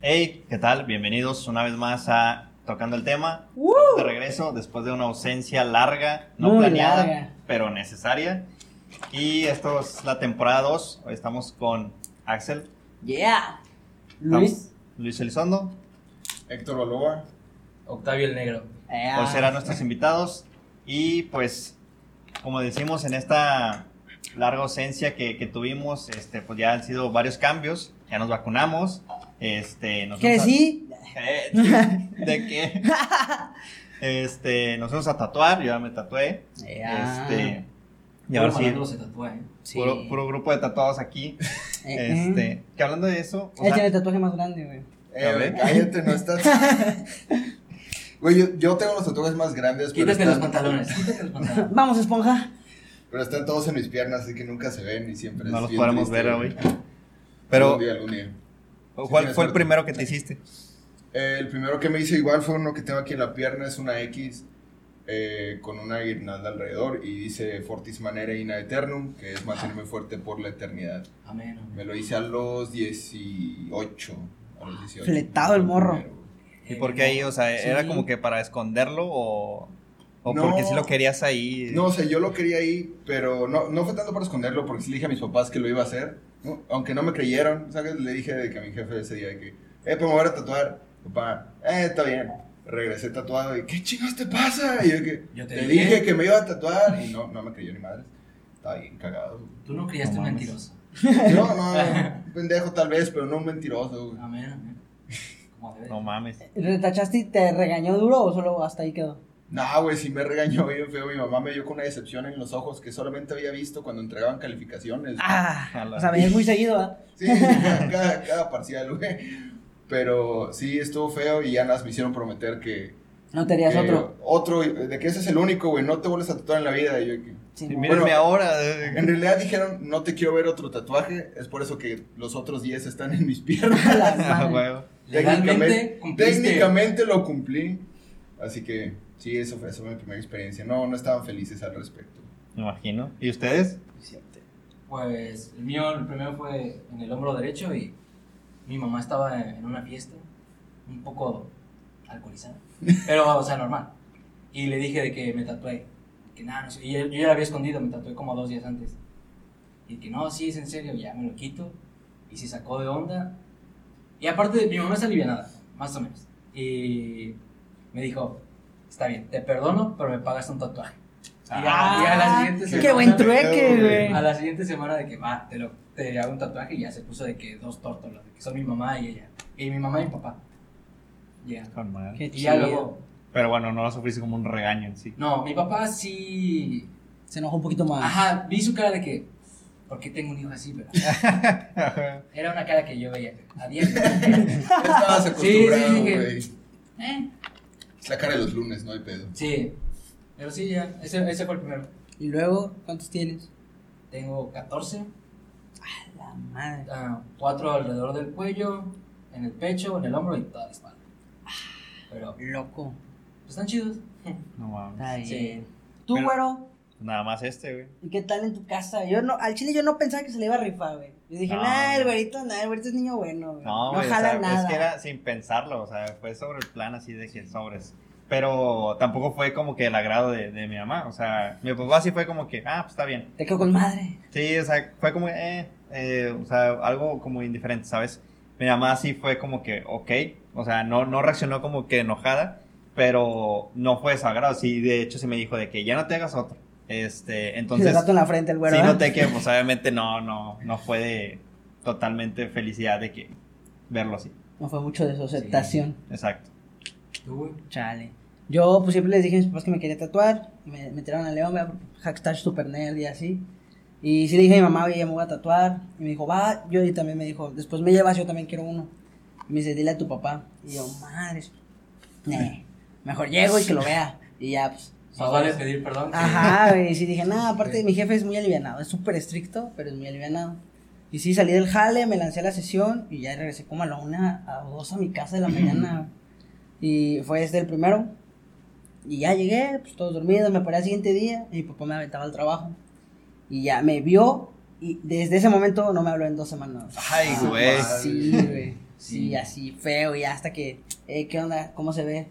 Hey, ¿qué tal? Bienvenidos una vez más a Tocando el Tema. De regreso después de una ausencia larga, no Muy planeada, larga. pero necesaria. Y esto es la temporada 2. Hoy estamos con Axel, Yeah. Luis. Luis Elizondo. Héctor Baloa. Octavio el Negro. Yeah. Pues serán nuestros invitados. Y pues, como decimos en esta larga ausencia que, que tuvimos, este, pues ya han sido varios cambios. Ya nos vacunamos. Este, nos ¿Qué vamos a- sí? Eh, ¿De qué? Este, nos fuimos a tatuar, yo ya me tatué. Yeah. Este, y ahora sí, se tatúa, ¿eh? Sí. puro, puro grupo de tatuados aquí. Eh, eh. Este, que hablando de eso, o Él sea, tiene el tatuaje más grande, güey. Eh, A ver. cállate, no estás. Güey, yo, yo tengo los tatuajes más grandes, pero Quítate los pantalones. Quítate los pantalones. Vamos, esponja. Pero están todos en mis piernas, así que nunca se ven y siempre no es los bien podemos triste, ver güey. hoy. Pero, Algún día, algún día. ¿cuál tienes fue el suerte. primero que te hiciste? Eh, el primero que me hice igual fue uno que tengo aquí en la pierna, es una X eh, con una guirnalda alrededor y dice Fortis Manere in Aeternum, que es mantenerme fuerte por la eternidad. Amén. amén. Me lo hice a los 18. A los 18. Fletado el morro. Primero. ¿Y por qué ahí? O sea, Sí. ¿era como que para esconderlo o, o No. porque si lo querías ahí? No, o sea, yo lo quería ahí, pero no, no fue tanto para esconderlo, porque sí le dije a mis papás que lo iba a hacer, ¿no? aunque no me creyeron, ¿sabes? Le dije de que a mi jefe ese día de que, eh, pues me voy a tatuar, papá, eh, está bien, regresé tatuado y, ¿qué chingados te pasa? Y yo que, Yo te te dije. dije que me iba a tatuar y no, no me creyó ni madre, estaba bien cagado. Tú no criaste No un mentiroso. No, no, un pendejo tal vez, pero no un mentiroso, güey. Amén, amén. No mames. ¿Retachaste y te regañó duro o solo hasta ahí quedó? No, güey, sí me regañó bien feo, mi mamá me dio con una decepción en los ojos que solamente había visto cuando entregaban calificaciones. Ah, o sea, venías muy seguido, ¿ah? Sí, cada, cada, parcial, güey. Pero sí, estuvo feo y ya nas me hicieron prometer que. No te harías que otro. Otro, de que ese es el único, güey. No te vuelves a tatuar en la vida. Y yo, que- Sí, Bueno, ahora. En realidad dijeron, no te quiero ver otro tatuaje. Es por eso que los otros 10 están en mis piernas. A la Ah, cumpliste. técnicamente lo cumplí. Así que sí, eso fue, eso fue mi primera experiencia. No, no estaban felices al respecto. Me imagino. ¿Y ustedes? Pues el mío, el primero fue en el hombro derecho y mi mamá estaba en una fiesta, un poco alcoholizada, pero, o sea, normal. Y le dije de que me tatué, que nada, no sé, y yo, yo ya la había escondido, me tatué como dos días antes. Y que no, sí, es en serio, ya me lo quito. Y se sacó de onda. Y aparte, mi mamá es alivianada, más o menos. Y me dijo, está bien, te perdono, pero me pagas un tatuaje. Y a, y a la siguiente Qué semana- buen trueque, güey. a la siguiente semana de que va, te, lo, te hago un tatuaje y ya se puso de que dos tórtolas, de que son mi mamá y ella. Y mi mamá y mi papá. Ya. Qué Y ya chido. luego. Pero bueno, no lo sufriste como un regaño en sí. No, mi papá sí. Se enojó un poquito más. Ajá, vi su cara de que. ¿Por qué tengo un hijo así? Pero era una cara que yo veía a diario. Estabas acostumbrado, sí, dije- güey. ¿Eh? Es la cara de los lunes, no hay pedo. Sí. Pero sí, ya. Ese, ese fue el primero. Y luego, ¿cuántos tienes? Tengo 14, La madre. ah, cuatro alrededor del cuello, en el pecho, en el hombro y toda la espalda. Pero pues, Loco. están chidos. No mames. Está Sí. ¿Tú, Pero- güero? Nada más este, güey. ¿Y qué tal en tu casa? Yo no, al chile yo no pensaba que se le iba a rifar, güey. Yo dije, No, nah, el güerito, nah, el güerito es niño bueno, güey. No, No, güey, o jala sea, nada. es que era sin pensarlo, o sea, fue sobre el plan así de que sobres. Pero tampoco fue como que el agrado de, de mi mamá, o sea, mi papá sí fue como que, ah, pues está bien. Te quedo con madre. Sí, o sea, fue como, eh, eh, o sea, algo como indiferente, ¿sabes? Mi mamá sí fue como que, ok, o sea, no, no reaccionó como que enojada, pero no fue desagrado, sí, de hecho sí me dijo de que ya no te hagas otro. Este, entonces, gato en la frente el güero. sí noté que, pues obviamente no, no, no fue de totalmente felicidad de que verlo así. No fue mucho de su aceptación. Exacto. ¿Tú, güey? Chale. Yo, pues siempre les dije a mis papás que me quería tatuar. Me, me tiraron a León, hashtag super nerd y así. Y sí le dije a mi mamá, oye, me voy a tatuar. Y me dijo, va. Yo y también me dijo, después me llevas, yo también quiero uno. Y me dice, dile a tu papá. Y yo, madre. Mejor llego y que lo vea. Y ya, pues. Más vale pedir perdón. Ajá, güey. Y sí dije, nada, aparte mi jefe es muy alivianado. Es súper estricto, pero es muy alivianado. Y sí, salí del jale, me lancé a la sesión y ya regresé como a la una a dos a mi casa de la mañana. Y fue desde el primero. Y ya llegué, pues todos dormidos, me paré al siguiente día y mi papá me aventaba al trabajo. Y ya me vio Y desde ese momento no me habló en dos semanas. Ay, Ah, güey. madre. Sí, güey. Sí, Sí. así feo. Y hasta que, eh, ¿qué onda? ¿Cómo se ve?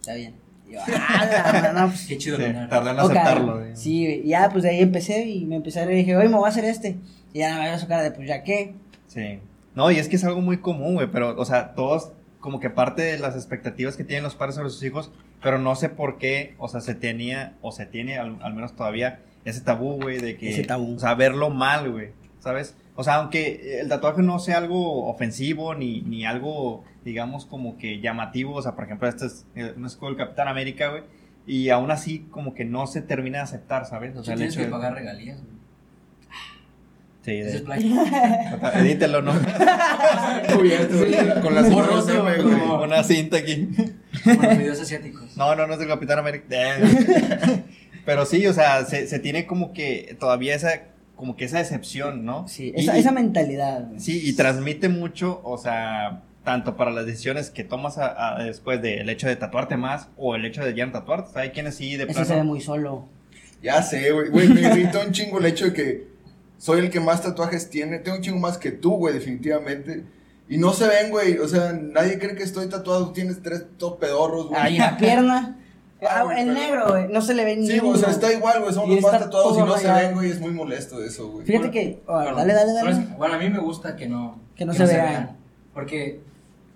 Está bien. Y yo, "Ah, la- no, pues, Qué chido Sí, tardé en ok". aceptarlo. güey. Sí, ya, pues de ahí empecé y me empecé a. Dije, oye, me voy a hacer este. Y ya me veo su cara de, pues ya qué. Sí. No, y es que es algo muy común, güey, pero, o sea, todos, como que parte de las expectativas que tienen los padres sobre sus hijos, pero no sé por qué, o sea, se tenía, o se tiene, al, al menos todavía, ese tabú, güey, de que, Ese tabú. o sea, verlo mal, güey, ¿sabes? O sea, aunque el tatuaje no sea algo ofensivo, ni, ni algo, digamos, como que llamativo, o sea, por ejemplo, este es eh, un escudo del Capitán América, güey, y aún así, como que no se termina de aceptar, ¿sabes? O sea, tienes hecho que de... pagar regalías. güey. Sí, Ese es de... Edítelo, ¿no? Cubierto, güey, con las Borroso, manos, güey, güey. como- Una cinta aquí. Con los videos asiáticos. No, no, no es del Capitán América. Pero sí, o sea, se, se tiene como que todavía esa, como que esa decepción, ¿no? Sí, esa, y- esa mentalidad. güey. Sí, y transmite mucho, o sea, tanto para las decisiones que tomas a- a- después del hecho de tatuarte más o el hecho de ya no tatuarte. O sea, hay quienes sí, de Ese se ve plano. muy solo. Ya sé, güey. Güey, me irrita un chingo el hecho de que soy el que más tatuajes tiene. Tengo un chingo más que tú, güey, definitivamente. Y no se ven, güey. O sea, nadie cree que estoy tatuado. Tienes tres pedorros, güey. Ahí en la pierna. Ah, Ah, güey, el pero- negro, güey. No se le ve ni Sí, güey, o sea, está igual, güey. Y los más tatuados y no se ven, güey. Es muy molesto eso, güey. Fíjate que. oh, dale, dale, dale. es- bueno, a mí me gusta que no, Que no se vean. Porque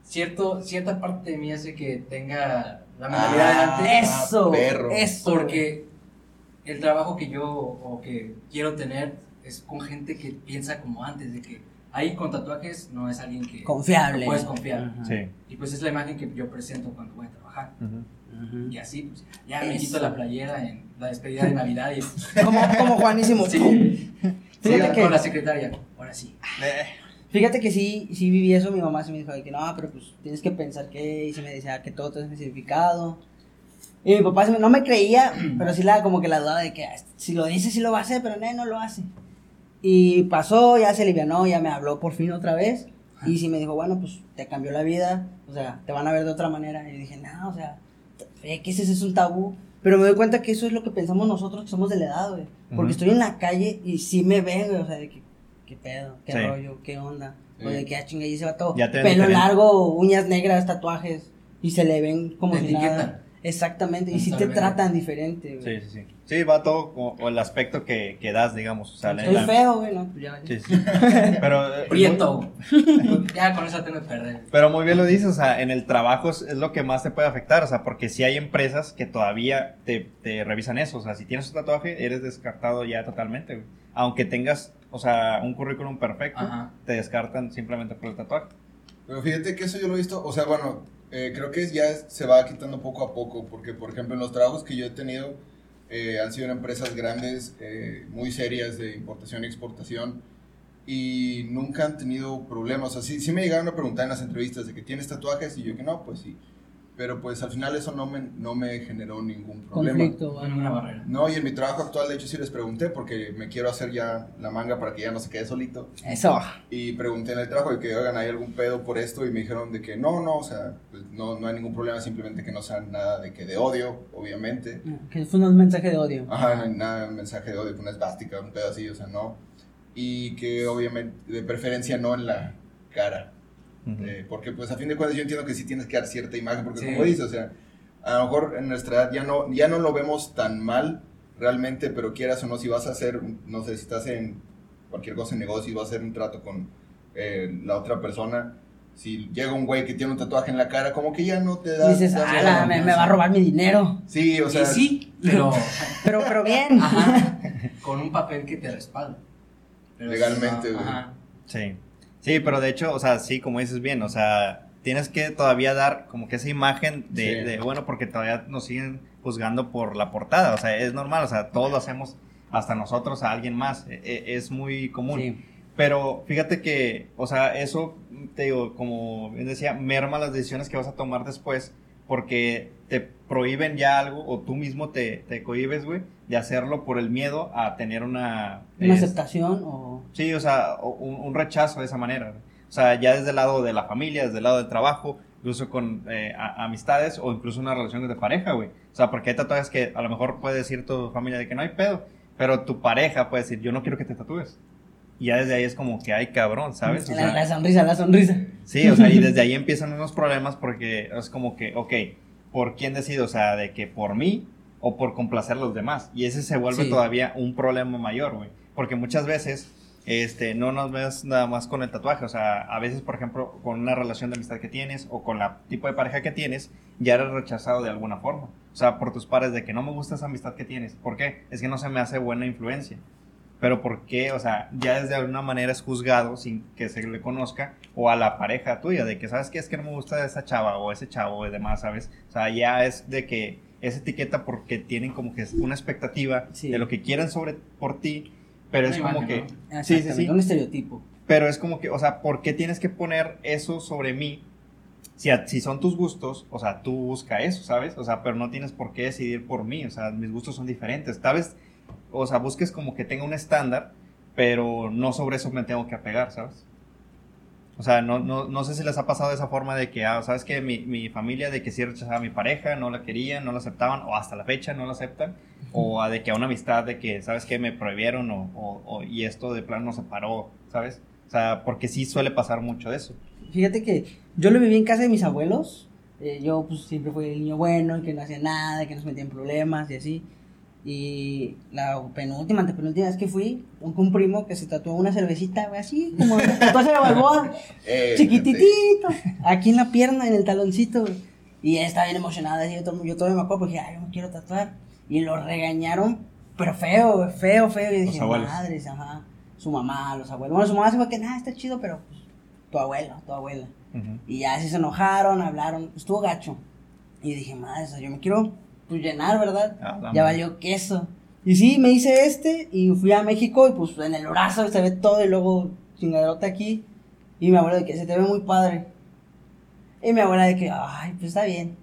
cierto, cierta parte de mí hace que tenga la mentalidad de Ah, antes. Eso. perro. Eso. Porque el trabajo que yo o que quiero tener es con gente que piensa como antes, de que ahí con tatuajes no es alguien que Confiable. que puedes confiar. Sí. Y pues es la imagen que yo presento cuando voy a trabajar. Ujú. Y así, pues ya me Eso. quito la playera en la despedida de Navidad y Como, como Juanísimo. Sí. Fíjate Sí, que- con la secretaria. Ahora sí. Eh, Fíjate que sí, sí viví eso, mi mamá se me dijo de que no, pero pues tienes que pensar que, y se me decía que todo tiene significado. Y mi papá se me- no me creía, pero sí la, como que la duda de que "Ah, si lo dice sí lo va a hacer, pero no, no lo hace. Y pasó, ya se alivianó, ya me habló por fin otra vez. Y sí me dijo, bueno, pues te cambió la vida, o sea, te van a ver de otra manera. Y dije, no, o sea, que ese es un tabú. Pero me doy cuenta que eso es lo que pensamos nosotros que somos de la edad, güey. Porque estoy en la calle y sí me ven, güey, o sea, de que, qué pedo, qué Sí. rollo, qué onda. Sí. O de que, ah, chinga, y Ya te ven pelo diferente. largo, uñas negras, tatuajes. Y se le ven como si nada. Exactamente, y si te tratan diferente, güey. Sí, sí, sí. Sí, va todo o, o el aspecto que, que das, digamos. O sea, la- Estoy la- feo, güey, no, ya. Sí, sí. Pero, eh, Prieto. ya con eso tengo que perder. Pero muy bien lo dices, o sea, en el trabajo es, es lo que más te puede afectar, o sea, porque si hay empresas que todavía te, te revisan eso, o sea, si tienes un tatuaje, eres descartado ya totalmente, güey. Aunque tengas, o sea, un currículum perfecto, Ajá. te descartan simplemente por el tatuaje. Pero fíjate que eso yo lo he visto, o sea, bueno, eh, creo que ya se va quitando poco a poco, porque por ejemplo en los trabajos que yo he tenido eh, han sido en empresas grandes, eh, muy serias de importación y exportación, y nunca han tenido problemas. O sea, sí, sí me llegaron a preguntar en las entrevistas de que tienes tatuajes, y yo que no, pues sí. Pero pues al final eso no me, no me generó ningún problema. Conflicto, Con güey. una barrera. No, y en mi trabajo actual, de hecho, sí les pregunté, porque me quiero hacer ya la manga para que ya no se quede solito. Eso. Y pregunté en el trabajo de que, oigan, ¿hay algún pedo por esto? Y me dijeron de que no, no, o sea, pues no, no hay ningún problema, simplemente que no sea nada de que de odio, obviamente. Que fue un mensaje de odio. Ajá, no nada, un mensaje de odio, una esvástica, un pedo así, o sea, no. Y que obviamente, de preferencia no en la cara. Eh, porque pues a fin de cuentas yo entiendo que sí tienes que dar cierta imagen, porque Sí. como dices, o sea, a lo mejor en nuestra edad ya no, ya no lo vemos tan mal realmente, pero quieras o no, si vas a hacer, no sé, si estás en cualquier cosa en negocio y vas a hacer un trato con eh, la otra persona, si llega un güey que tiene un tatuaje en la cara, como que ya no te da... Dices, ala, me, me va a robar mi dinero. Sí, o sea, y sí, pero Pero, pero bien. ajá, con un papel que te respalda. Legalmente, güey. ajá. Sí. Sí, pero de hecho, o sea, sí, como dices bien, o sea, tienes que todavía dar como que esa imagen de, Sí. de, bueno, porque todavía nos siguen juzgando por la portada, o sea, es normal, o sea, todos lo hacemos, hasta nosotros, a alguien más, e- e- es muy común. Sí. Pero fíjate que, o sea, eso, te digo, como bien decía, merma las decisiones que vas a tomar después porque te prohíben ya algo o tú mismo te, te cohibes, güey, de hacerlo por el miedo a tener una... Una es- aceptación o. Sí, o sea, un, un rechazo de esa manera. güey. O sea, ya desde el lado de la familia, desde el lado del trabajo, incluso con eh, a- amistades o incluso una relación de pareja, güey. O sea, porque hay tatuajes que a lo mejor puede decir tu familia de que no hay pedo, pero tu pareja puede decir, yo no quiero que te tatúes. Y ya desde ahí es como que, ay, cabrón, ¿sabes? O La, sea, la sonrisa, la sonrisa. Sí, o sea, y desde ahí empiezan unos problemas porque es como que, ok, ¿por quién decido? O sea, de que por mí o por complacer a los demás. Y ese se vuelve Sí. todavía un problema mayor, güey. Porque muchas veces, este, no nos ves nada más con el tatuaje. O sea, a veces, por ejemplo, con una relación de amistad que tienes o con la tipo de pareja que tienes, ya eres rechazado de alguna forma. O sea, por tus pares de que no me gusta esa amistad que tienes. ¿Por qué? Es que no se me hace buena influencia. Pero ¿por qué? O sea, ya desde alguna manera es juzgado sin que se le conozca o a la pareja tuya, de que sabes que es que no me gusta esa chava o ese chavo y demás, ¿sabes? O sea, ya es de que es etiqueta porque tienen como que una expectativa Sí. de lo que quieren sobre por ti, pero es como que... ¿no? Sí, sí, sí. Un estereotipo. Pero es como que, o sea, ¿por qué tienes que poner eso sobre mí? Si, a- si son tus gustos, o sea, tú busca eso, ¿sabes? O sea, pero no tienes por qué decidir por mí, o sea, mis gustos son diferentes. Tal vez, o sea, busques como que tenga un estándar, pero no sobre eso me tengo que apegar, ¿sabes? O sea, no, no, no sé si les ha pasado de esa forma de que, ah, ¿sabes que mi, mi familia de que sí rechazaba a mi pareja, no la querían, no la aceptaban, o hasta la fecha no la aceptan, o a de que a una amistad de que, ¿sabes que Me prohibieron, o, o- o- y esto de plano nos separó, ¿sabes? O sea, porque sí suele pasar mucho de eso. Fíjate que yo lo viví en casa de mis abuelos. eh, yo pues siempre fui el niño bueno, que no hacía nada, que no se metía en problemas y así. Y la penúltima, antepenúltima vez que fui, un, un primo que se tatuó una cervecita, güey, así como el tatuaje de Balboa, Eh, chiquititito, aquí en la pierna, en el taloncito. güey. Y ella estaba bien emocionada, así, yo, to- yo todavía me acuerdo porque dije, ay, yo me quiero tatuar. Y lo regañaron, pero feo, güey, feo, feo. Y dije, madres, ajá. Su mamá, los abuelos. Bueno, su mamá se fue que nada, está chido, pero pues, tu abuelo, tu abuela. Y ya así se enojaron, hablaron, estuvo gacho. Y dije, madre, o sea, yo me quiero pues, llenar, ¿verdad? Ah, ya valió queso. Y sí, me hice este y fui a México y pues en el brazo se ve todo y luego chingaderota aquí. Y mi abuela de que se te ve muy padre. Y mi abuela de que, ay, pues está bien.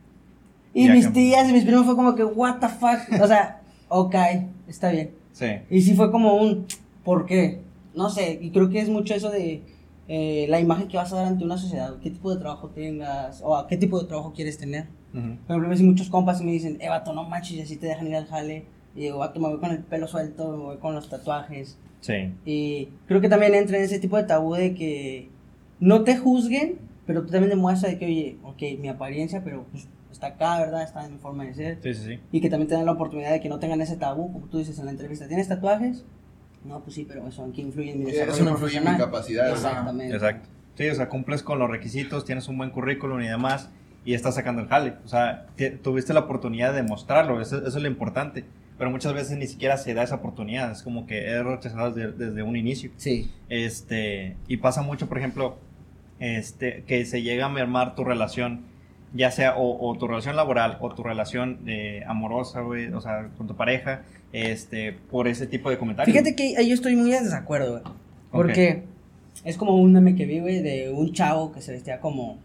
Y Ya mis que- tías y mis primos fue como que, what the fuck. O sea, ok, está bien. Sí. Y sí fue como un, ¿por qué? No sé, y creo que es mucho eso de eh, la imagen que vas a dar ante una sociedad, qué tipo de trabajo tengas, o a qué tipo de trabajo quieres tener. Ujú. Por ejemplo, si muchos compas me dicen, eh, vato, no manches, y así te dejan ir al jale. Y digo, vato, me voy con el pelo suelto, me voy con los tatuajes. Sí. Y creo que también entra en ese tipo de tabú de que no te juzguen, pero tú también demuestras de que, oye, ok, mi apariencia, pero pues está acá, ¿verdad? Está en mi forma de ser. Sí, sí, sí. Y que también tengan la oportunidad de que no tengan ese tabú, como tú dices en la entrevista. ¿Tienes tatuajes? No, pues sí, pero eso en qué influye en mi desarrollo Eso no influye en mi capacidad. ajá. Exactamente. Exacto. Sí, o sea, cumples con los requisitos, tienes un buen currículum y demás, y estás sacando el jale. O sea, te- tuviste la oportunidad de mostrarlo, eso, eso es lo importante. Pero muchas veces ni siquiera se da esa oportunidad, es como que es rechazado desde, desde un inicio. Sí. Este, y pasa mucho, por ejemplo, este, que se llega a mermar tu relación, ya sea o, o tu relación laboral o tu relación eh, amorosa, güey, o sea, con tu pareja, este, por ese tipo de comentarios. Fíjate que ahí yo estoy muy en desacuerdo, güey. Porque es como un meme que vi, güey, de un chavo que se vestía como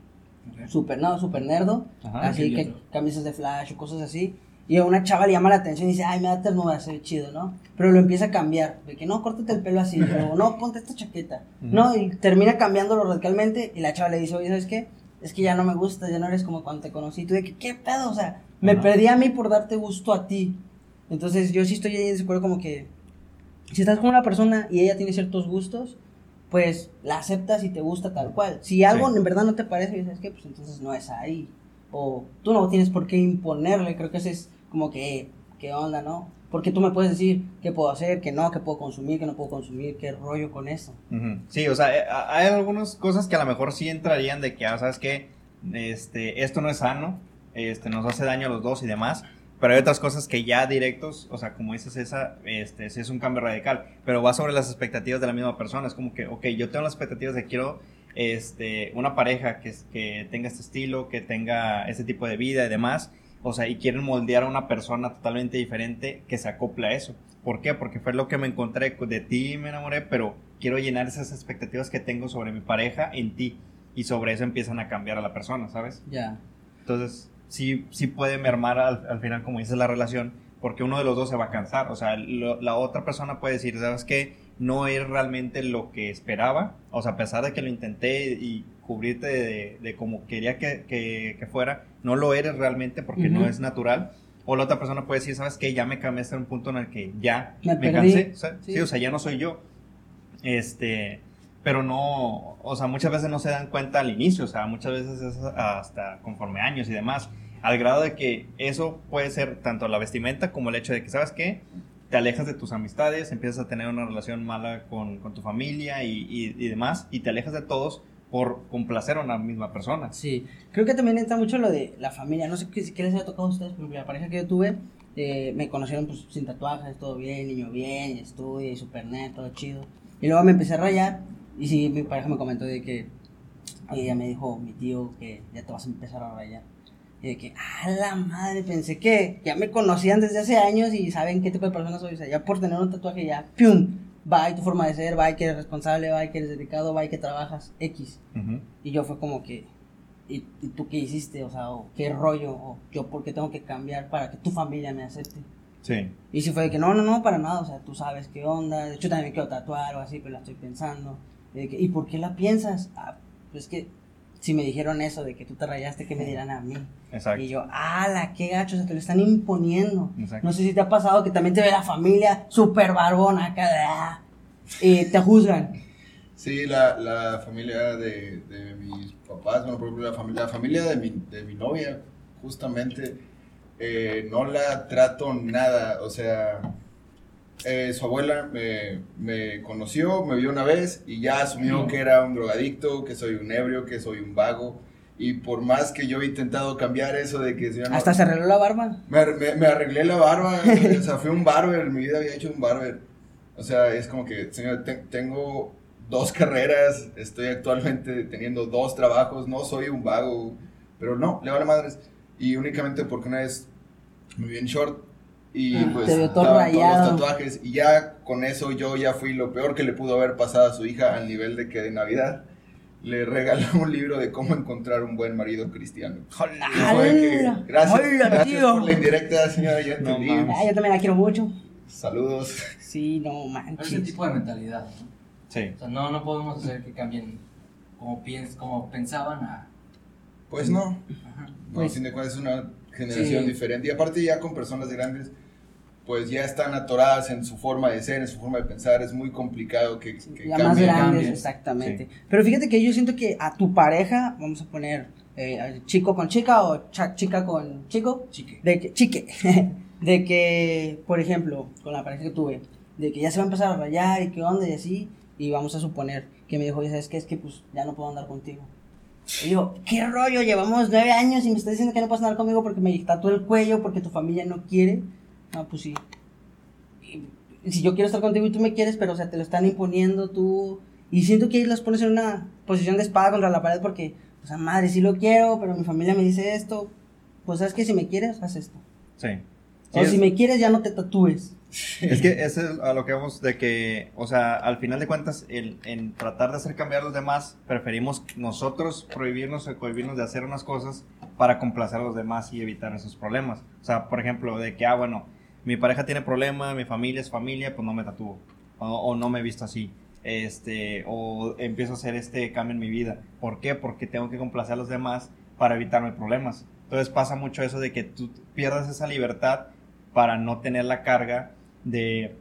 super, no, super nerdo. Ajá, así que camisas de flash o cosas así. Y a una chava le llama la atención y dice, ay, me da ternura, se ve chido, ¿no? Pero lo empieza a cambiar. De que no, córtate el pelo así. O no, ponte esta chaqueta. Ujú. No, y termina cambiándolo radicalmente. Y la chava le dice, oye, ¿sabes qué? Es que ya no me gusta, ya no eres como cuando te conocí. Y tú de que, ¿qué pedo? O sea, me perdí a mí por darte gusto a ti. Entonces yo sí estoy ahí en desacuerdo como que si estás con una persona y ella tiene ciertos gustos, pues la aceptas y te gusta tal cual. Si algo Sí. en verdad no te parece, ¿sabes qué? Pues entonces no es ahí. O tú no tienes por qué imponerle, creo que ese es como que, ¿qué onda, no? Porque tú me puedes decir qué puedo hacer, qué no, qué puedo consumir, qué no puedo consumir, qué rollo con eso. Sí, o sea, eh, hay algunas cosas que a lo mejor sí entrarían de que, ah, ¿sabes qué? Este, esto no es sano, este, nos hace daño a los dos y demás, pero hay otras cosas que ya directos, o sea, como dices esa, este, sí es un cambio radical, pero va sobre las expectativas de la misma persona, es como que, ok, yo tengo las expectativas de quiero, este, una pareja que, tenga este estilo, que tenga este tipo de vida y demás, o sea, y quieren moldear a una persona totalmente diferente que se acople a eso. ¿Por qué? Porque fue lo que me encontré de ti, me enamoré, pero quiero llenar esas expectativas que tengo sobre mi pareja en ti. Y sobre eso empiezan a cambiar a la persona, ¿sabes? Ya. Entonces, sí, sí puede mermar al, al final, como dices, la relación, porque uno de los dos se va a cansar. O sea, lo- la otra persona puede decir, ¿sabes qué? No es realmente lo que esperaba. O sea, a pesar de que lo intenté y cubrirte de, de como quería que, que- que fuera, no lo eres realmente porque no Ujú. es natural. O la otra persona puede decir, ¿sabes qué? Ya me cambié hasta un punto en el que ya Me me, cansé. O sea, Sí. sí, o sea, ya no soy yo. Este, pero no, o sea, muchas veces no se dan cuenta al inicio, o sea, muchas veces es hasta conforme años y demás, al grado de que eso puede ser tanto la vestimenta como el hecho de que, ¿sabes qué? Te alejas de tus amistades, empiezas a tener una relación mala con, con tu familia y, y, y demás, y te alejas de todos por complacer a una misma persona. Sí, creo que también entra mucho lo de la familia. No sé qué, qué les haya tocado a ustedes, pero la pareja que yo tuve, eh, me conocieron pues sin tatuajes, todo bien, niño bien, estudia, y super net, todo chido. Y luego me empecé a rayar, y sí, mi pareja me comentó de que, ella me dijo, mi tío, que ya te vas a empezar a rayar. Y de que, a la madre, pensé que ya me conocían desde hace años y saben qué tipo de persona soy. O sea, ya por tener un tatuaje, ya, ¡pium! Va y tu forma de ser, va y que eres responsable, va y que eres dedicado, va y que trabajas, X. Ujú. Y yo fue como que, ¿y, y tú qué hiciste? O sea, o ¿qué rollo? O yo, ¿por qué tengo que cambiar para que tu familia me acepte? Sí, Y sí fue de que, no, no, no, para nada, o sea, tú sabes qué onda. De hecho, también me quiero tatuar o así, pero la estoy pensando. Y, de que, ¿y por qué la piensas? Ah, pues que si me dijeron eso de que tú te rayaste, ¿qué me dirán a mí? exacto. Y yo, ¡ala, qué gacho! O sea, te lo están imponiendo. Exacto. No sé si te ha pasado que también te ve la familia súper barbona acá, ah, y te juzgan. Sí, la, la familia de, de mis papás, bueno, por ejemplo, la familia, la familia de, mi, de mi novia, justamente, eh, no la trato nada, o sea, eh, su abuela me, me conoció, me vio una vez y ya asumió que era un drogadicto, que soy un ebrio, que soy un vago, y por más que yo he intentado cambiar eso de que... no- Hasta se arregló la barba. me, me- me arreglé la barba, o sea, fui un barber, en mi vida había hecho un barber. O sea, es como que, señor, te- tengo dos carreras, estoy actualmente teniendo dos trabajos, no soy un vago, pero no, le vale madres. Y únicamente porque una vez me vi en short y Ah, pues te todo estaban todos rayado. los tatuajes y ya con eso yo ya fui lo peor que le pudo haber pasado a su hija al nivel de que de Navidad le regaló un libro de cómo encontrar un buen marido cristiano. De que, gracias, ¡Hala, gracias por la indirecta, señora, ya No. Ah, yo también la quiero mucho. Saludos. Sí, no Pero manches. ese tipo de mentalidad, ¿no? Sí. O sea, no, no podemos hacer que cambien como, piens, como pensaban a... Pues no, Ajá. no, Pues- a fin de cuentas es una generación Sí. diferente. Y aparte ya con personas grandes, pues ya están atoradas en su forma de ser, en su forma de pensar. Es muy complicado que, que Ya más cambien. grandes, exactamente. Pero fíjate que yo siento que a tu pareja, vamos a poner eh, chico con chica o cha- chica con chico, Chique. de que, chique, de que, por ejemplo, con la pareja que tuve, de que ya se va a empezar a rayar y qué onda y así, y vamos a suponer que me dijo, "Oye, ¿sabes qué? Es que pues ya no puedo andar contigo. Y digo, ¿qué rollo? Llevamos nueve años y me estás diciendo que no puedes andar conmigo porque me tatuó el cuello, porque tu familia no quiere. No, pues sí. Y- si yo quiero estar contigo y tú me quieres, pero o sea, te lo están imponiendo tú. Y siento que ahí los pones en una posición de espada contra la pared porque, o sea, madre, sí lo quiero, pero mi familia me dice esto. Pues sabes que si me quieres, haz esto. Sí. O es- si me quieres, ya no te tatúes. Es que eso es a lo que vamos de que, o sea, al final de cuentas, el, en tratar de hacer cambiar a los demás, preferimos nosotros prohibirnos o cohibirnos de hacer unas cosas para complacer a los demás y evitar esos problemas. O sea, por ejemplo, de que, ah, bueno, mi pareja tiene problema, mi familia es familia, pues no me tatúo. O, o no me visto así. Este, o empiezo a hacer este cambio en mi vida. ¿Por qué? Porque tengo que complacer a los demás para evitarme problemas. Entonces pasa mucho eso de que tú pierdas esa libertad para no tener la carga de,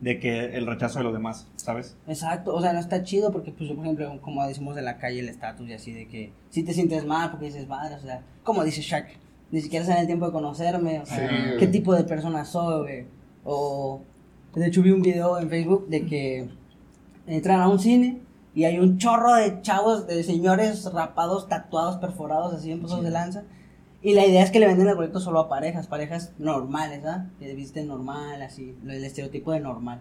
de que el rechazo de los demás, ¿sabes? Exacto, o sea, no está chido porque, pues, por ejemplo, como decimos en la calle, el estatus y así de que si te sientes mal porque dices, madre, o sea, como dice Shaq, ni siquiera se dan el tiempo de conocerme, o sea, Sí, qué tipo de persona soy, güey. O, de hecho, vi un video en Facebook de que entran a un cine y hay un chorro de chavos, de señores rapados, tatuados, perforados, así en pasos de lanza. Y la idea es que le venden el boleto solo a parejas, parejas normales, ¿ah? Que visten normal, así, el estereotipo de normal.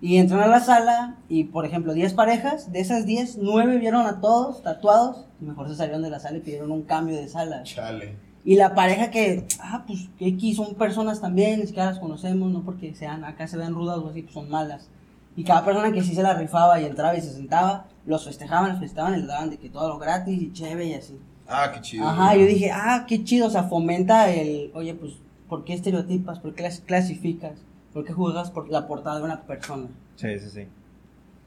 Y entran a la sala y, por ejemplo, 10 parejas, de esas 10, 9 vieron a todos tatuados y mejor se salieron de la sala y pidieron un cambio de sala. Chale. Y la pareja que, ah, pues X son personas también, ni siquiera las conocemos, no porque sean, acá se ven rudas o así, pues son malas. Y cada persona que sí se la rifaba y entraba y se sentaba, los festejaban, los festejaban y les daban de que todo lo gratis y chévere y así. Ah, qué chido. Ajá, yo dije, ah, qué chido, o sea, fomenta el, oye, pues, ¿por qué estereotipas? ¿Por qué las clasificas? ¿Por qué juzgas por la portada de una persona? Sí, sí, sí.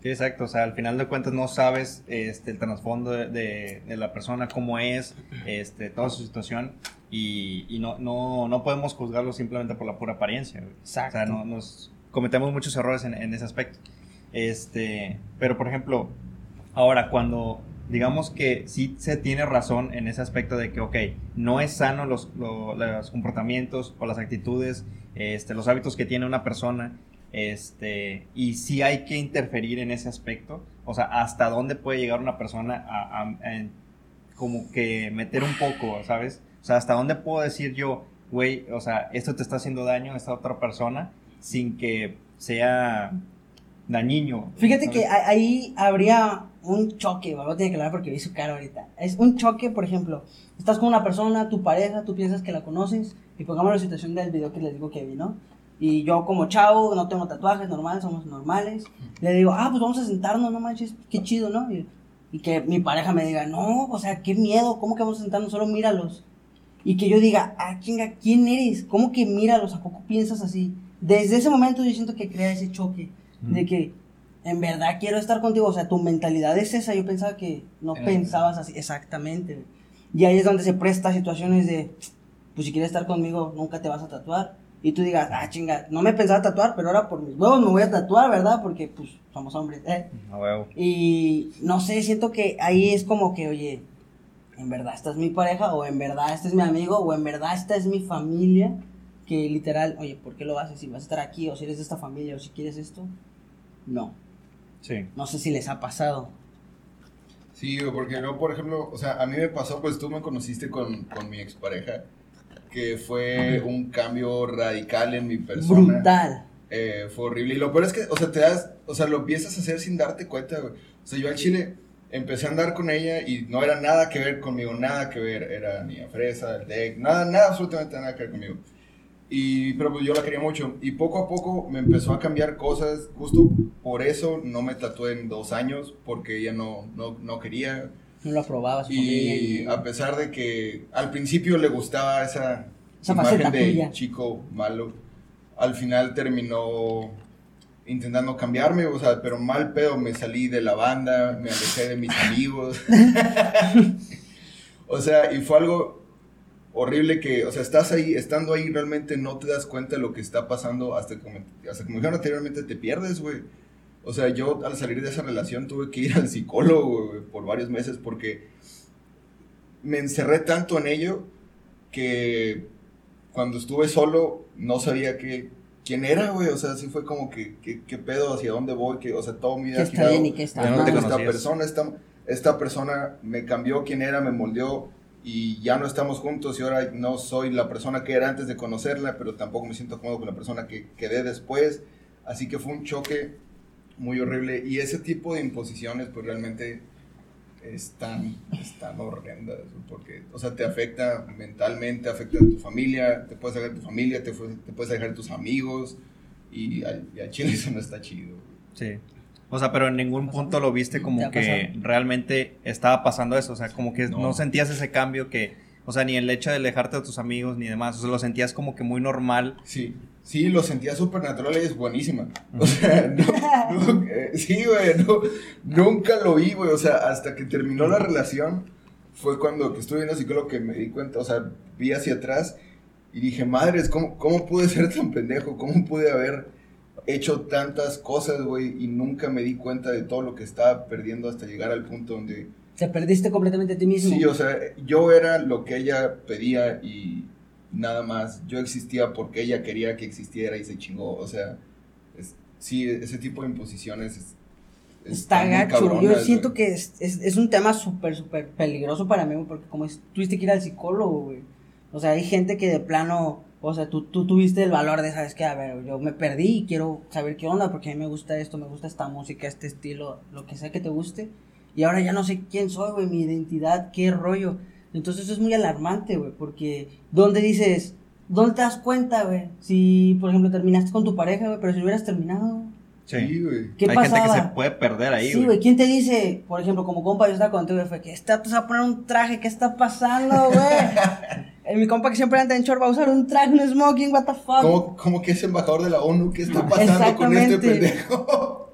Sí, exacto. O sea, al final de cuentas no sabes este, el trasfondo de, de- de la persona, cómo es, este, toda su situación. Y, y no, no, no podemos juzgarlo simplemente por la pura apariencia. Exacto. O sea, no, nos cometemos muchos errores en, en ese aspecto. Este, pero por ejemplo, ahora cuando digamos que sí se tiene razón en ese aspecto de que, ok, no es sano los, lo- los comportamientos o las actitudes, este, los hábitos que tiene una persona, este, y sí hay que interferir en ese aspecto, o sea, hasta dónde puede llegar una persona a, a- a- como que meter un poco, ¿sabes? O sea, hasta dónde puedo decir yo, güey, o sea, esto te está haciendo daño a esta otra persona sin que sea dañino. Fíjate ¿sabes? que ahí habría un choque, ¿verdad? Tiene que hablar porque vi su cara ahorita. Es un choque, por ejemplo, estás con una persona, tu pareja, tú piensas que la conoces, y pongamos la situación del video que les digo que vi, ¿no? Y yo como chavo, no tengo tatuajes, normal, somos normales. Le digo, ah, pues vamos a sentarnos, no manches, qué chido, ¿no? Y, y que mi pareja me diga, no, o sea, qué miedo, ¿cómo que vamos a sentarnos? Solo míralos. Y que yo diga, ah, chinga, ¿quién eres? ¿Cómo que míralos? ¿A poco piensas así? Desde ese momento yo siento que crea ese choque de que en verdad quiero estar contigo. O sea, tu mentalidad es esa. Yo pensaba que no Era- pensabas así. Exactamente. Y ahí es donde se presta situaciones de, pues si quieres estar conmigo, nunca te vas a tatuar. Y tú digas, ah, chinga, no me pensaba tatuar, pero ahora por mis huevos me voy a tatuar, ¿verdad? Porque, pues, somos hombres. ¿eh? A huevo. Y no sé, siento que ahí es como que, oye, en verdad esta es mi pareja, o en verdad este es mi amigo, o en verdad esta es mi familia, que literal, oye, ¿por qué lo haces? Si vas a estar aquí, o si eres de esta familia, o si quieres esto. No, Sí. no sé si les ha pasado. Sí, porque no, por ejemplo, o sea, a mí me pasó, pues tú me conociste con, con mi expareja, que fue un cambio radical en mi persona. Brutal. Eh, fue horrible. Y lo peor es que, o sea, te das, o sea, lo empiezas a hacer sin darte cuenta, güey. O sea, yo al chile empecé a andar con ella y no era nada que ver conmigo, nada que ver. Era ni a Fresa, el deck, nada, nada, absolutamente nada que ver conmigo. Y, pero pues yo la quería mucho. Y poco a poco me empezó a cambiar cosas. Justo por eso no me tatué en dos años, porque ella no, no, no quería. No lo aprobaba su Y familia. a pesar de que al principio le gustaba esa, Esa imagen de tuya. chico malo, al final terminó intentando cambiarme, o sea, pero mal pedo, me salí de la banda, me alejé de mis amigos. o sea, y fue algo horrible que, o sea, estás ahí, estando ahí, realmente no te das cuenta de lo que está pasando hasta como, hasta como dijeron anteriormente, te pierdes, güey. O sea, yo al salir de esa relación tuve que ir al psicólogo güey, por varios meses porque me encerré tanto en ello que cuando estuve solo no sabía qué, quién era, güey. O sea, sí fue como que, ¿qué, pedo? ¿Hacia dónde voy? Que, o sea, todo mi vida ¿Qué ha está bien y qué está Ya no esta persona. Esta, esta persona me cambió quién era, me moldeó y ya no estamos juntos y ahora no soy la persona que era antes de conocerla, pero tampoco me siento cómodo con la persona que quedé después. Así que fue un choque muy horrible y ese tipo de imposiciones pues realmente están, están horrendas, porque, o sea, te afecta mentalmente, afecta a tu familia, te puedes alejar de tu familia, te, fue- te puedes alejar de tus amigos, y al, y al chile eso no está chido. Sí. O sea, pero en ningún punto lo viste ¿Te como que pasado? realmente estaba pasando eso. O sea, como que no. No. sentías ese cambio que, o sea, ni el hecho de alejarte de tus amigos ni demás. O sea, lo sentías como que muy normal. Sí, sí, lo sentía súper natural y es buenísima. O sea, no, no, eh, sí, güey, no, nunca lo vi, güey, o sea, hasta que terminó la relación, fue cuando que estuve viendo psicólogo que me di cuenta, o sea, vi hacia atrás y dije, madres, ¿cómo, cómo pude ser tan pendejo? ¿Cómo pude haber hecho tantas cosas, güey? Y nunca me di cuenta de todo lo que estaba perdiendo hasta llegar al punto donde... Te perdiste completamente a ti mismo. Sí, o sea, yo era lo que ella pedía y nada más. Yo existía porque ella quería que existiera y se chingó. O sea, es- sí, ese tipo de imposiciones es, Está gacho. Yo siento güey. que es, es, es un tema súper, súper peligroso para mí, porque como tuviste que ir al psicólogo, güey. O sea, hay gente que de plano, o sea, tú, tú tuviste el valor de, ¿sabes qué? A ver, yo me perdí y quiero saber qué onda, porque a mí me gusta esto, me gusta esta música, este estilo, lo que sea que te guste. Y ahora ya no sé quién soy, güey, mi identidad, qué rollo. Entonces eso es muy alarmante, güey, porque ¿dónde dices, dónde te das cuenta, güey? Si, por ejemplo, terminaste con tu pareja, güey, pero si hubieras terminado, Sí, güey. ¿qué Hay pasaba? gente que se puede perder ahí, Sí, güey. güey, ¿quién te dice? Por ejemplo, como compa, yo estaba contigo y fue que esta te va a poner un traje, ¿qué está pasando, güey? Eh, Mi compa que siempre anda en short va a usar un traje, un smoking, what the fuck. ¿Cómo, cómo que es embajador de la ONU? ¿Qué está pasando con este pendejo?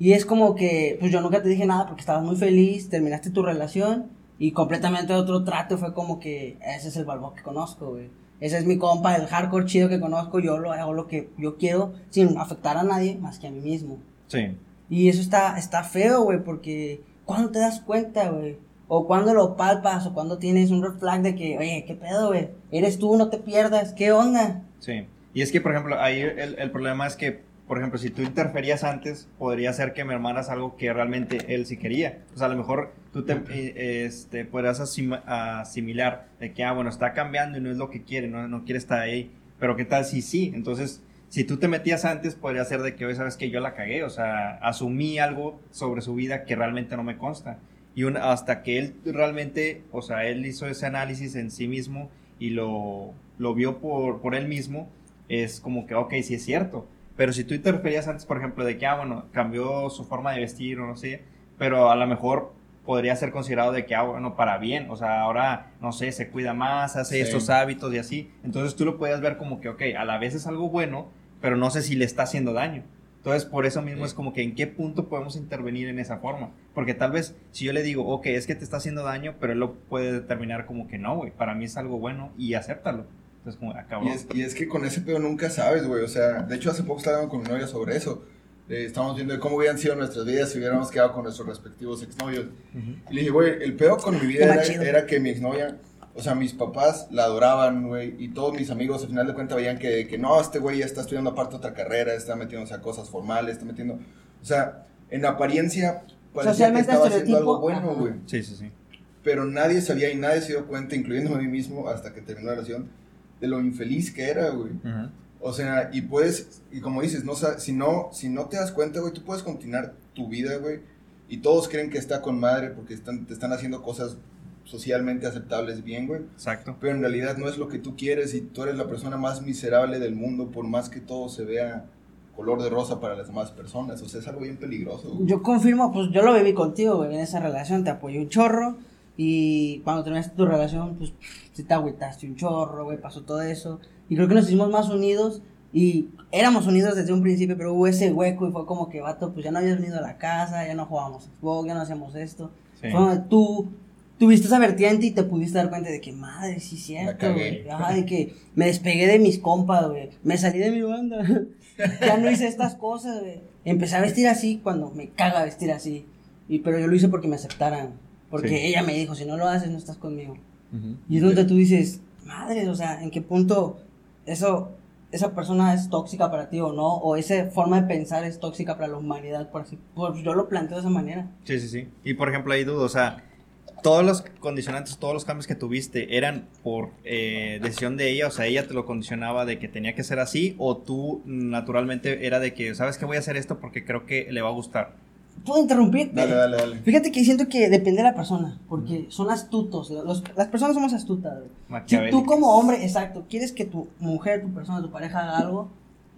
Y es como que, pues yo nunca te dije nada porque estabas muy feliz, terminaste tu relación y completamente otro trato fue como que ese es el balbo que conozco, güey. Ese es mi compa, el hardcore chido que conozco, yo lo hago lo que yo quiero sin afectar a nadie más que a mí mismo. Sí. Y eso está, está feo, güey, porque ¿cuándo te das cuenta, güey? O cuando lo palpas, o cuando tienes un red flag de que, oye, ¿qué pedo, güey? Eres tú, no te pierdas, ¿qué onda? Sí. Y es que, por ejemplo, ahí el, el problema es que, por ejemplo, si tú interferías antes, podría ser que me hermanas algo que realmente él sí quería. O sea, a lo mejor tú te eh, este, podrás asim- asimilar de que, ah, bueno, está cambiando y no es lo que quiere, no, no quiere estar ahí. Pero ¿qué tal si sí? Entonces, si tú te metías antes, podría ser de que hoy sabes que yo la cagué. O sea, asumí algo sobre su vida que realmente no me consta. Y un- hasta que él realmente, o sea, él hizo ese análisis en sí mismo y lo, lo vio por, por él mismo, es como que, ok, sí es cierto. Pero si tú interferías antes, por ejemplo, de que, ah, bueno, cambió su forma de vestir o no sé, pero a lo mejor podría ser considerado de que, ah, bueno, para bien. O sea, ahora, no sé, se cuida más, hace Sí. estos hábitos y así. Entonces tú lo podías ver como que, ok, a la vez es algo bueno, pero no sé si le está haciendo daño. Entonces, por eso mismo Sí. es como que en qué punto podemos intervenir en esa forma. Porque tal vez si yo le digo, ok, es que te está haciendo daño, pero él lo puede determinar como que no, güey, para mí es algo bueno y acéptalo. Entonces, como, ah, Y cabrón. es, y es que con ese pedo nunca sabes, güey. O sea, de hecho, hace poco estaba hablando con mi novia sobre eso. Eh, estábamos viendo de cómo hubieran sido nuestras vidas si hubiéramos quedado con nuestros respectivos exnovios. Ujú. Y le dije, güey, el pedo con mi vida era, era que mi exnovia, o sea, mis papás la adoraban, güey, y todos mis amigos al final de cuentas veían que, que no, este güey ya está estudiando aparte otra carrera, está metiéndose a cosas formales, está metiendo, o sea, en apariencia parecía que Socialmente estaba haciendo algo bueno, güey. Sí, sí, sí. Pero nadie sabía y nadie se dio cuenta, incluyéndome a mí mismo, hasta que terminó la relación, de lo infeliz que era, güey. Ujú. O sea, y puedes, y como dices, no, si, no, si no te das cuenta, güey, tú puedes continuar tu vida, güey, y todos creen que está con madre porque están, te están haciendo cosas socialmente aceptables bien, güey. Exacto. Pero en realidad no es lo que tú quieres y tú eres la persona más miserable del mundo por más que todo se vea color de rosa para las demás personas. O sea, es algo bien peligroso, güey. Yo confirmo, pues yo lo viví contigo, güey, en esa relación, te apoyé un chorro. Y cuando terminaste tu relación, pues sí te agüitaste un chorro, güey, pasó todo eso. Y creo que nos hicimos más unidos. Y éramos unidos desde un principio, pero hubo ese hueco y fue como que, vato, pues ya no habías venido a la casa, ya no jugábamos Xbox, ya no hacíamos esto. Sí. Fue donde tú tuviste esa vertiente y te pudiste dar cuenta de que, madre, sí es cierto, güey. Ajá, de que me despegué de mis compas, güey. Me salí de mi banda. ya no hice estas cosas, güey. Empecé a vestir así cuando me caga vestir así. Y, pero yo lo hice porque me aceptaran. Porque Sí. ella me dijo, si no lo haces, no estás conmigo. Y es donde tú dices, madre, o sea, ¿en qué punto eso, esa persona es tóxica para ti o no? O esa forma de pensar es tóxica para la humanidad, por así. Pues yo lo planteo de esa manera. Sí, sí, sí. Y por ejemplo, ahí dudo, o sea, todos los condicionantes, todos los cambios que tuviste eran por eh, decisión de ella, o sea, ella te lo condicionaba de que tenía que ser así, o tú naturalmente era de que, ¿sabes que Voy a hacer esto porque creo que le va a gustar. ¿Puedo interrumpirte? Dale, dale, dale. Fíjate que siento que depende de la persona, porque son astutos. los- las personas somos astutas, güey. Si tú como hombre, exacto, quieres que tu mujer, tu persona, tu pareja haga algo,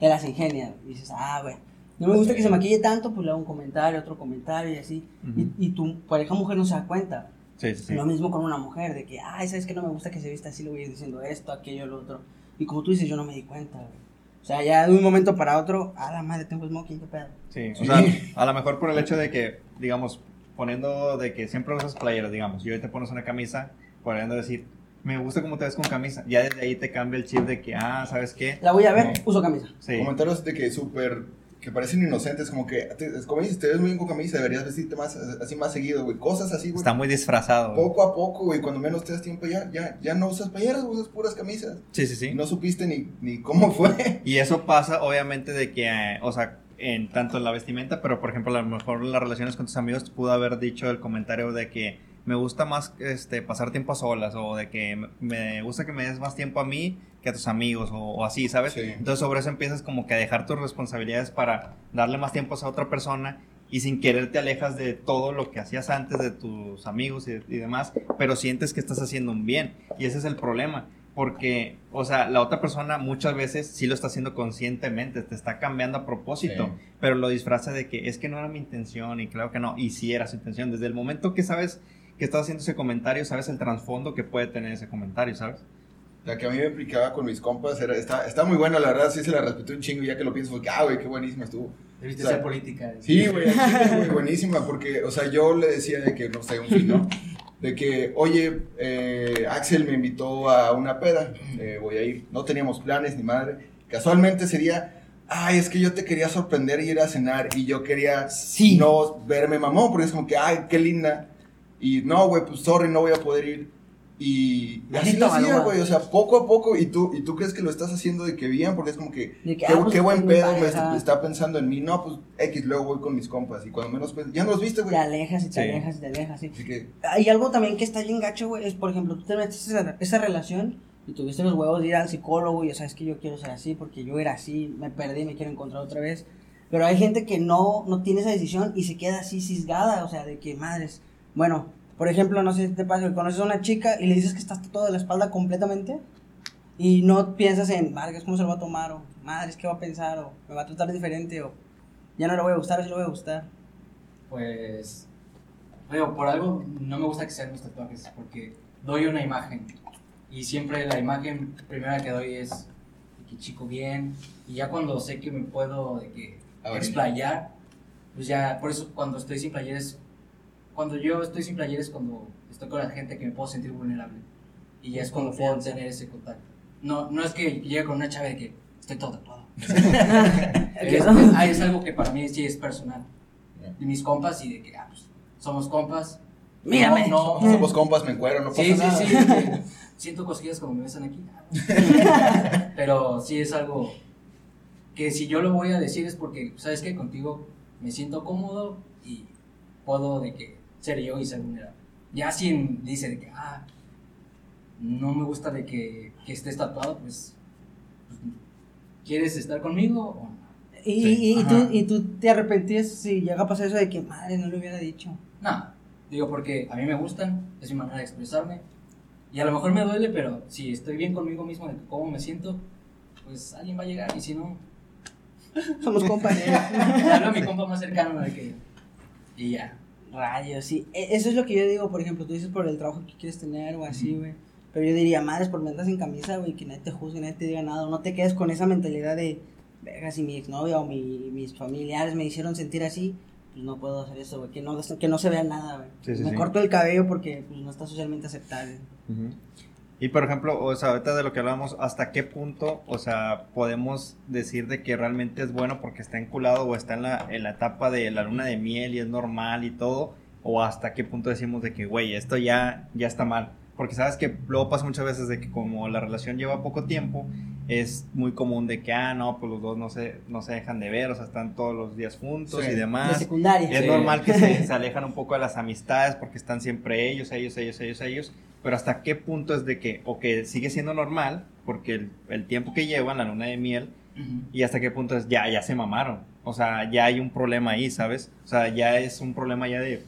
te las ingenia. Y dices, ah, bueno, no me gusta que se maquille tanto, pues le hago un comentario, otro comentario y así. Y, y tu pareja mujer no se da cuenta. Sí, sí, sí. Lo mismo con una mujer, de que, ay, ¿sabes que No me gusta que se vista así, le voy a ir diciendo esto, aquello, lo otro. Y como tú dices, yo no me di cuenta, güey. O sea, ya de un momento para otro, a la madre, tengo smoking, qué pedo. Sí, o sea, a lo mejor por el hecho de que, digamos, poniendo de que siempre usas playeras, digamos, y hoy te pones una camisa, podrían decir, me gusta cómo te ves con camisa. Ya desde ahí te cambia el chip de que, ah, ¿sabes qué? La voy a ver, No. uso camisa. Sí. Comentarios de que súper, que parecen inocentes, como que, te, como dices, te ves muy bien con camisa, deberías vestirte más, así más seguido, güey. Cosas así, güey. Está muy disfrazado. güey. Poco a poco, güey, cuando menos te das tiempo ya, ya, ya no usas playeras, usas puras camisas. Sí, sí, sí. Y no supiste ni, ni cómo fue. Y eso pasa, obviamente, de que, eh, o sea, en tanto en la vestimenta, pero por ejemplo, a lo mejor en las relaciones con tus amigos pudo haber dicho el comentario de que me gusta más este, pasar tiempo a solas, o de que me- me gusta que me des más tiempo a mí que a tus amigos, o, o así, ¿sabes? Sí. Entonces, sobre eso empiezas como que a dejar tus responsabilidades para darle más tiempo a esa otra persona. Y sin querer te alejas de todo lo que hacías antes de tus amigos y, y demás, pero sientes que estás haciendo un bien. Y ese es el problema. Porque, o sea, la otra persona muchas veces sí lo está haciendo conscientemente, te está cambiando a propósito, Sí. pero lo disfraza de que es que no era mi intención y claro que no, y sí era su intención. Desde el momento que sabes que estás haciendo ese comentario, sabes el trasfondo que puede tener ese comentario, ¿sabes? La que a mí me aplicaba con mis compas era, está, está muy buena, la verdad, sí se la respeté un chingo, ya que lo pienso, fue que, ah, güey, qué buenísima estuvo. Debiste O sea, ser política. Sí, güey, sí, buenísima, porque, o sea, yo le decía de que, no sé, un fin, ¿no? De que, oye, eh, Axel me invitó a una peda, eh, voy a ir. No teníamos planes ni madre. Casualmente ese día, ay, es que yo te quería sorprender y ir a cenar y yo quería Sí. no verme mamón, porque es como que, ay, qué linda. Y no, güey, pues sorry, no voy a poder ir. Y y así lo hacía, güey, o sea, poco a poco, y tú, y tú crees que lo estás haciendo de que bien, porque es como que, que, qué, ah, pues, qué buen pedo me está pensando en mí, no, pues X, luego voy con mis compas, y cuando menos, pues, ya no los viste, güey. Te alejas y te Sí. alejas y te alejas, sí. Así que, Hay algo también que está bien gacho, güey, es por ejemplo, tú te metes esa, esa relación y tuviste los huevos de ir al psicólogo y, o sea, es que yo quiero ser así porque yo era así, me perdí, me quiero encontrar otra vez. Pero hay gente que no, no tiene esa decisión y se queda así cisgada, o sea, de que madres. Bueno, por ejemplo, no sé si te pasa, que conoces a una chica y le dices que estás todo de la espalda completamente y no piensas en, madre, ¿cómo se lo va a tomar? O, madre, ¿qué va a pensar? O, me va a tratar diferente, o ya no le voy a gustar, o sí le voy a gustar. Pues, digo, por algo no me gusta que sean los tatuajes, porque doy una imagen. Y siempre la imagen primera que doy es de que chico bien. Y ya cuando sé que me puedo de que explayar, pues ya, por eso cuando estoy sin playera es, cuando yo estoy sin playera es cuando estoy con la gente que me puedo sentir vulnerable. Y ya es cuando puedo tener ese contacto. No, no es que llegue con una chava de que estoy todo tatuado. es, es- es algo que para mí sí es personal. De mis compas y de que, ah, pues, somos compas. Mírame. No, no, somos compas, me encuero, no pasa Sí, sí, nada. sí. que Siento cosquillas como me besan aquí. Pero sí es algo que si yo lo voy a decir es porque, ¿sabes qué? Contigo me siento cómodo y puedo de que ser yo y ser vulnerable. Ya si dice de que, ah, no me gusta de que, que estés tatuado, pues, pues, ¿quieres estar conmigo o no? Y, Sí. y, tú, y tú te arrepentías si llega a pasar eso de que, madre, no lo hubiera dicho. No, digo porque a mí me gustan, es mi manera de expresarme. Y a lo mejor me duele, pero si estoy bien conmigo mismo de cómo me siento, pues alguien va a llegar. Y si no, Somos compañeros. hablo a mi compa más cercano de que. Y ya. Rayos, sí. E- Eso es lo que yo digo, por ejemplo, tú dices por el trabajo que quieres tener o así, güey. Pero yo diría, madres, por andas en camisa, güey, que nadie te juzgue, nadie te diga nada. No te quedes con esa mentalidad de, verga, si mi exnovia o mi, mis familiares me hicieron sentir así, pues no puedo hacer eso, güey. Que no, que no se vea nada, güey. Sí, sí, me sí. corto el cabello porque pues, no está socialmente aceptable. Y por ejemplo, o sea, ahorita de lo que hablamos, ¿hasta qué punto, o sea, podemos decir de que realmente es bueno porque está enculado o está en la, en la etapa de la luna de miel y es normal y todo? ¿O hasta qué punto decimos de que, güey, esto ya, ya está mal? Porque sabes que luego pasa muchas veces de que como la relación lleva poco tiempo, es muy común de que, ah, no, pues los dos no se, no se dejan de ver, o sea, están todos los días juntos Sí. y De demás. secundaria. Es Sí. normal que se, se alejan un poco de las amistades porque están siempre ellos, ellos, ellos, ellos, ellos. Pero hasta qué punto es de que, o que sigue siendo normal, porque el, el tiempo que llevan, la luna de miel, y hasta qué punto es ya, ya se mamaron. O sea, ya hay un problema ahí, ¿sabes? O sea, ya es un problema ya de,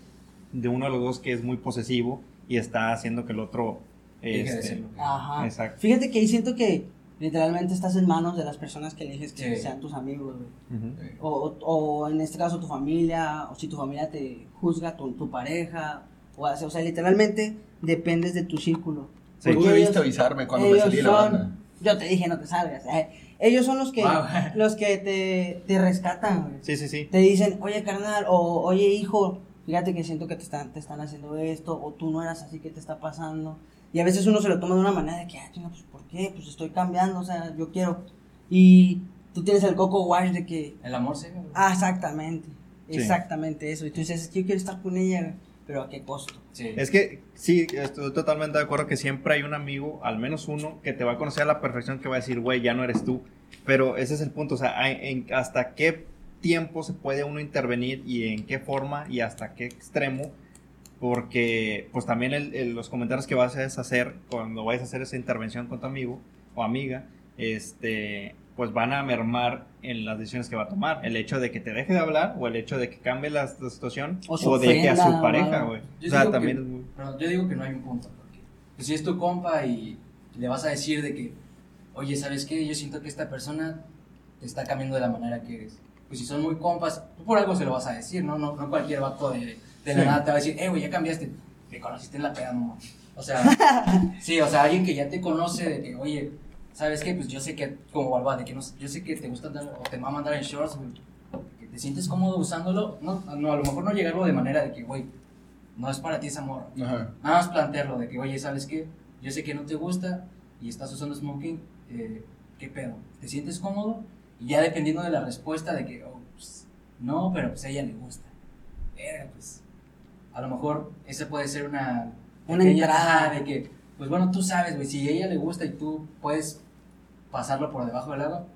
de uno de los dos que es muy posesivo y está haciendo que el otro... Este. Ajá. Exacto. Fíjate que ahí siento que literalmente estás en manos de las personas que eliges que Sí. sean tus amigos. Eh, O, o- o en este caso tu familia, o si tu familia te juzga, tu, tu pareja, o, hace- o sea, literalmente dependes de tu círculo. Sí. Tú Porque debiste ellos- avisarme cuando me salí de la son- banda. Yo te dije no te salgas. eh. Ellos son los que, Wow. los que te, te rescatan. Sí, sí, sí. Te dicen, oye carnal, o oye hijo, fíjate que siento que te están, te están haciendo esto, o tú no eras así, ¿qué te está pasando? Y a veces uno se lo toma de una manera de que, ah, chinga, pues ¿por qué? Pues estoy cambiando, o sea, yo quiero. Y tú tienes el coco wash de que, El amor se. ah, exactamente, Sí. exactamente eso. Y tú dices, es que yo quiero estar con ella, pero ¿a qué costo? Sí. Es que sí, estoy totalmente de acuerdo que siempre hay un amigo, al menos uno, que te va a conocer a la perfección, que va a decir, güey, ya no eres tú. Pero ese es el punto, o sea, hasta qué tiempo se puede uno intervenir y en qué forma y hasta qué extremo. Porque, pues también el- los comentarios que vas a hacer cuando vayas a hacer esa intervención con tu amigo o amiga, este, pues van a mermar en las decisiones que va a tomar. El hecho de que te deje de hablar o el hecho de que cambie la, la situación O o de que a su pareja, güey. Yo O sea, digo también que- es muy... Pero yo digo que no hay un punto. Porque pues, si es tu compa y le vas a decir de que, oye, ¿sabes qué? Yo siento que esta persona te está cambiando de la manera que eres. Pues si son muy compas, tú por algo se lo vas a decir, ¿no? No, no cualquier vato de, de la Sí. nada te va a decir, eh, güey, ya cambiaste. Me conociste en la peda, no. O sea, sí, o sea, alguien que ya te conoce de que, oye, ¿sabes qué? Pues yo sé que, como Balba, de que no, yo sé que te gusta andar, o te mama andar en shorts, güey, que te sientes cómodo usándolo. No, no, a lo mejor no llegarlo de manera de que, güey, no es para ti esa morra. Ajá. Nada más plantearlo de que, oye, ¿sabes qué? Yo sé que no te gusta y estás usando smoking, eh, ¿qué pedo? ¿Te sientes cómodo? Y ya dependiendo de la respuesta de que, oh, pues, no, pero pues a ella le gusta. Verga, pues, a lo mejor esa puede ser una... Una entrada. de que, pues bueno, tú sabes, güey, si a ella le gusta y tú puedes pasarlo por debajo del agua,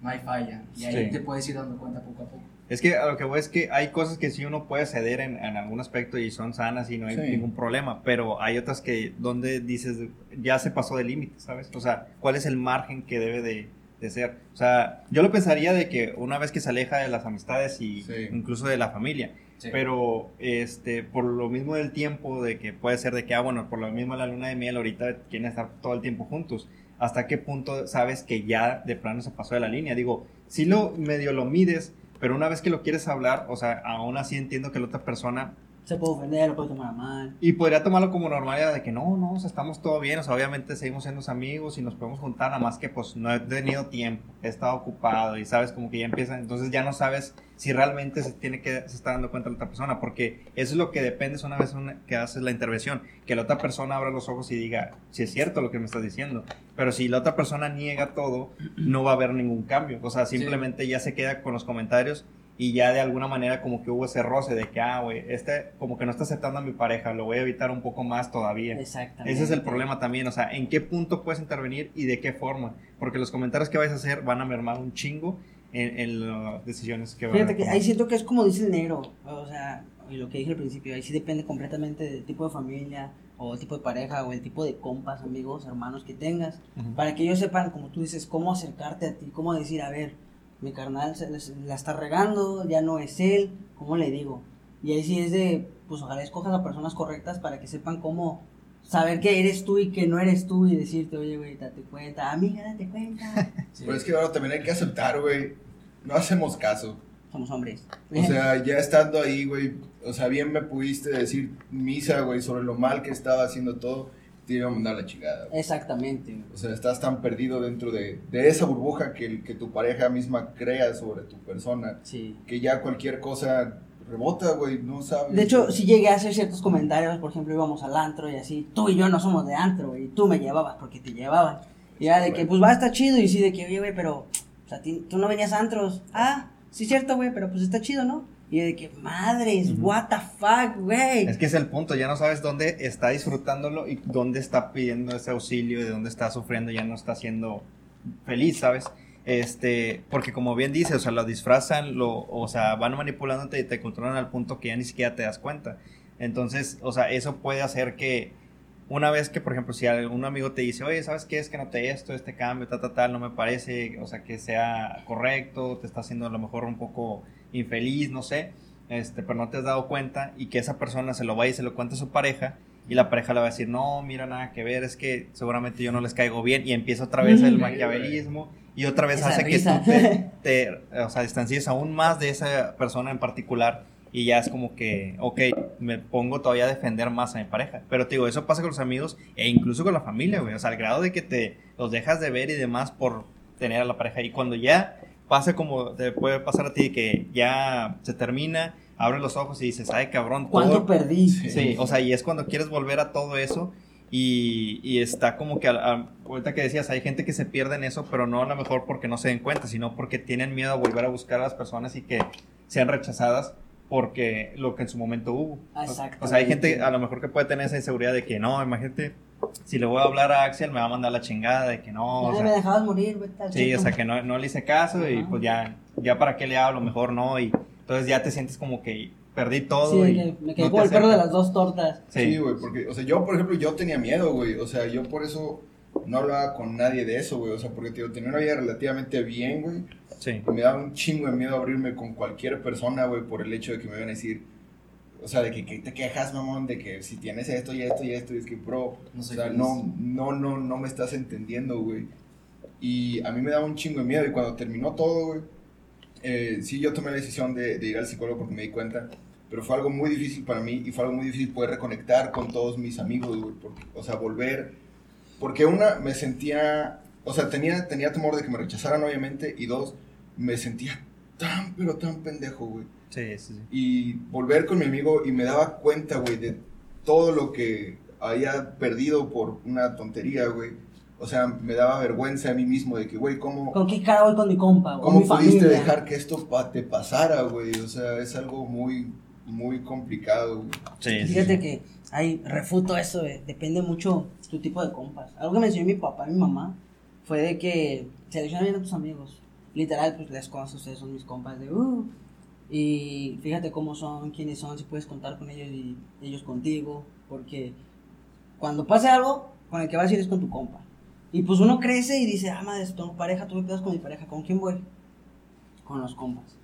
no hay falla. Y ahí Sí. te puedes ir dando cuenta poco a poco. Es que a lo que voy es que hay cosas que sí uno puede ceder en, en algún aspecto y son sanas y no hay Sí. ningún problema, pero hay otras que donde dices ya se pasó del límite, ¿sabes? O sea, ¿cuál es el margen que debe de, de ser? O sea, yo lo pensaría de que una vez que se aleja de las amistades y Sí. incluso de la familia, Sí. pero este por lo mismo del tiempo de que puede ser de que ah bueno por lo mismo la luna de miel ahorita quieren estar todo el tiempo juntos hasta qué punto sabes que ya de plano se pasó de la línea. Digo si lo medio lo mides pero una vez que lo quieres hablar o sea aún así entiendo que la otra persona Se puede ofender, lo puede tomar mal. y podría tomarlo como normalidad de que no, no, o sea, estamos todo bien, o sea, obviamente seguimos siendo amigos y nos podemos juntar, nada más que pues no he tenido tiempo, he estado ocupado y sabes como que ya empieza, entonces ya no sabes si realmente se tiene que, se está dando cuenta la otra persona, porque eso es lo que depende una vez una- que haces la intervención, que la otra persona abra los ojos y diga, si es cierto lo que me estás diciendo, pero si la otra persona niega todo, no va a haber ningún cambio, o sea, simplemente ya se queda con los comentarios y ya de alguna manera como que hubo ese roce de que, ah, güey, este como que no está aceptando a mi pareja, lo voy a evitar un poco más todavía. Exactamente. Ese es el problema también, o sea, en qué punto puedes intervenir y de qué forma, porque los comentarios que vais a hacer van a mermar un chingo en, en las decisiones que van a Fíjate que tomar. ahí siento que es como dice el negro, o sea, y lo que dije al principio, ahí sí depende completamente del tipo de familia, o el tipo de pareja, o el tipo de compas, amigos, hermanos que tengas, Ujú. para que ellos sepan, como tú dices, cómo acercarte a ti, cómo decir, a ver, mi carnal se, se- la está regando, ya no es él, ¿cómo le digo? Y ahí sí es de, pues ojalá escojas a personas correctas para que sepan cómo saber que eres tú y que no eres tú y decirte, oye, güey, date cuenta, amiga, date cuenta, Sí. Pero es que ahora también hay que aceptar, güey. No hacemos caso. somos hombres. O sea, ya estando ahí, güey, o sea, bien me pudiste decir misa, güey, sobre lo mal que estaba haciendo todo, te iba a mandar la chingada. güey. Exactamente. O sea, estás tan perdido dentro de, de esa burbuja que, que tu pareja misma crea sobre tu persona, Sí. que ya cualquier cosa rebota, güey, no sabes. De hecho, si llegué a hacer ciertos comentarios, por ejemplo, íbamos al antro y así, tú y yo no somos de antro, güey, y tú me llevabas porque te llevaban. Y era de que, pues va, está chido, y sí, de que, oye, güey, pero, o sea, tú no venías a antros. Ah, sí, cierto, güey, pero pues está chido, ¿no? Y de que, madres, what the fuck, güey. Es que es el punto, ya no sabes dónde está disfrutándolo y dónde está pidiendo ese auxilio y de dónde está sufriendo, ya no está siendo feliz, ¿sabes? Este, porque como bien dice, o sea, lo disfrazan, lo, o sea, van manipulándote y te controlan al punto que ya ni siquiera te das cuenta. Entonces, o sea, eso puede hacer que una vez que, por ejemplo, si algún amigo te dice, oye, ¿sabes qué? Es que noté esto, este cambio, tal, tal, tal, no me parece, o sea, que sea correcto, te está haciendo a lo mejor un poco infeliz, no sé, este, pero no te has dado cuenta y que esa persona se lo vaya y se lo cuente a su pareja y la pareja le va a decir, no, mira, nada que ver, es que seguramente yo no les caigo bien y empieza otra vez el maquiavelismo y otra vez Esa hace risa. que tú te, te, o sea, distancies aún más de esa persona en particular y ya es como que, ok, me pongo todavía a defender más a mi pareja. Pero te digo, eso pasa con los amigos e incluso con la familia, güey. O sea, al grado de que te los dejas de ver y demás por tener a la pareja. Y cuando ya pasa como te puede pasar a ti, que ya se termina, abres los ojos y dices, ay, cabrón, ¿Cuánto todo- perdí? Sí, o sea, y es cuando quieres volver a todo eso y, y está como que, a- a- ahorita que decías, hay gente que se pierde en eso, pero no a lo mejor porque no se den cuenta, sino porque tienen miedo a volver a buscar a las personas y que sean rechazadas porque lo que en su momento hubo. O sea, hay gente a lo mejor que puede tener esa inseguridad de que no, imagínate, si le voy a hablar a Axel me va a mandar la chingada de que no, o Ya sea, me dejabas morir, güey. Sí, o cheto. sea, que no, no le hice caso y Ajá. pues ya, ya para qué le hablo, mejor no. Y entonces ya te sientes como que perdí todo. Sí, y que me quedé no como te el perro de las dos tortas. Sí, Sí, güey, porque, o sea, yo, por ejemplo, yo tenía miedo, güey. O sea, yo por eso no hablaba con nadie de eso, güey. O sea, porque tío, tenía una vida relativamente bien, güey. sí. Y me daba un chingo de miedo abrirme con cualquier persona, güey, por el hecho de que me iban a decir, o sea, de que, que te quejas, mamón, de que si tienes esto y esto y esto, y es que, bro, No o sea, no, no, no, no me estás entendiendo, güey. Y a mí me daba un chingo de miedo, y cuando terminó todo, güey, eh, sí, yo tomé la decisión de, de ir al psicólogo porque me di cuenta, pero fue algo muy difícil para mí, y fue algo muy difícil poder reconectar con todos mis amigos, güey, porque, o sea, volver, porque una, me sentía, o sea, tenía, tenía temor de que me rechazaran, obviamente, y dos, me sentía tan, pero tan pendejo, güey. Sí, sí, sí. Y volver con mi amigo y me daba cuenta, güey, de todo lo que había perdido por una tontería, güey. o sea, me daba vergüenza a mí mismo de que, güey, ¿cómo, ¿Con qué cara voy con mi compa? o cómo mi pudiste familia? dejar que esto pa- te pasara, güey? O sea, es algo muy, muy complicado, güey. Sí, Fíjate sí. que hay refuto eso, eh, depende mucho tu tipo de compas. Algo que me enseñó mi papá y mi mamá fue de que selecciona bien a tus amigos. Literal, pues les conoces, ustedes son mis compas de uh. Y fíjate cómo son, quiénes son, si puedes contar con ellos y ellos contigo. Porque cuando pase algo, con el que vas a ir es con tu compa. Y pues uno crece y dice, ah, madre, tengo pareja, tú me quedas con mi pareja. ¿Con quién voy? Con los compas.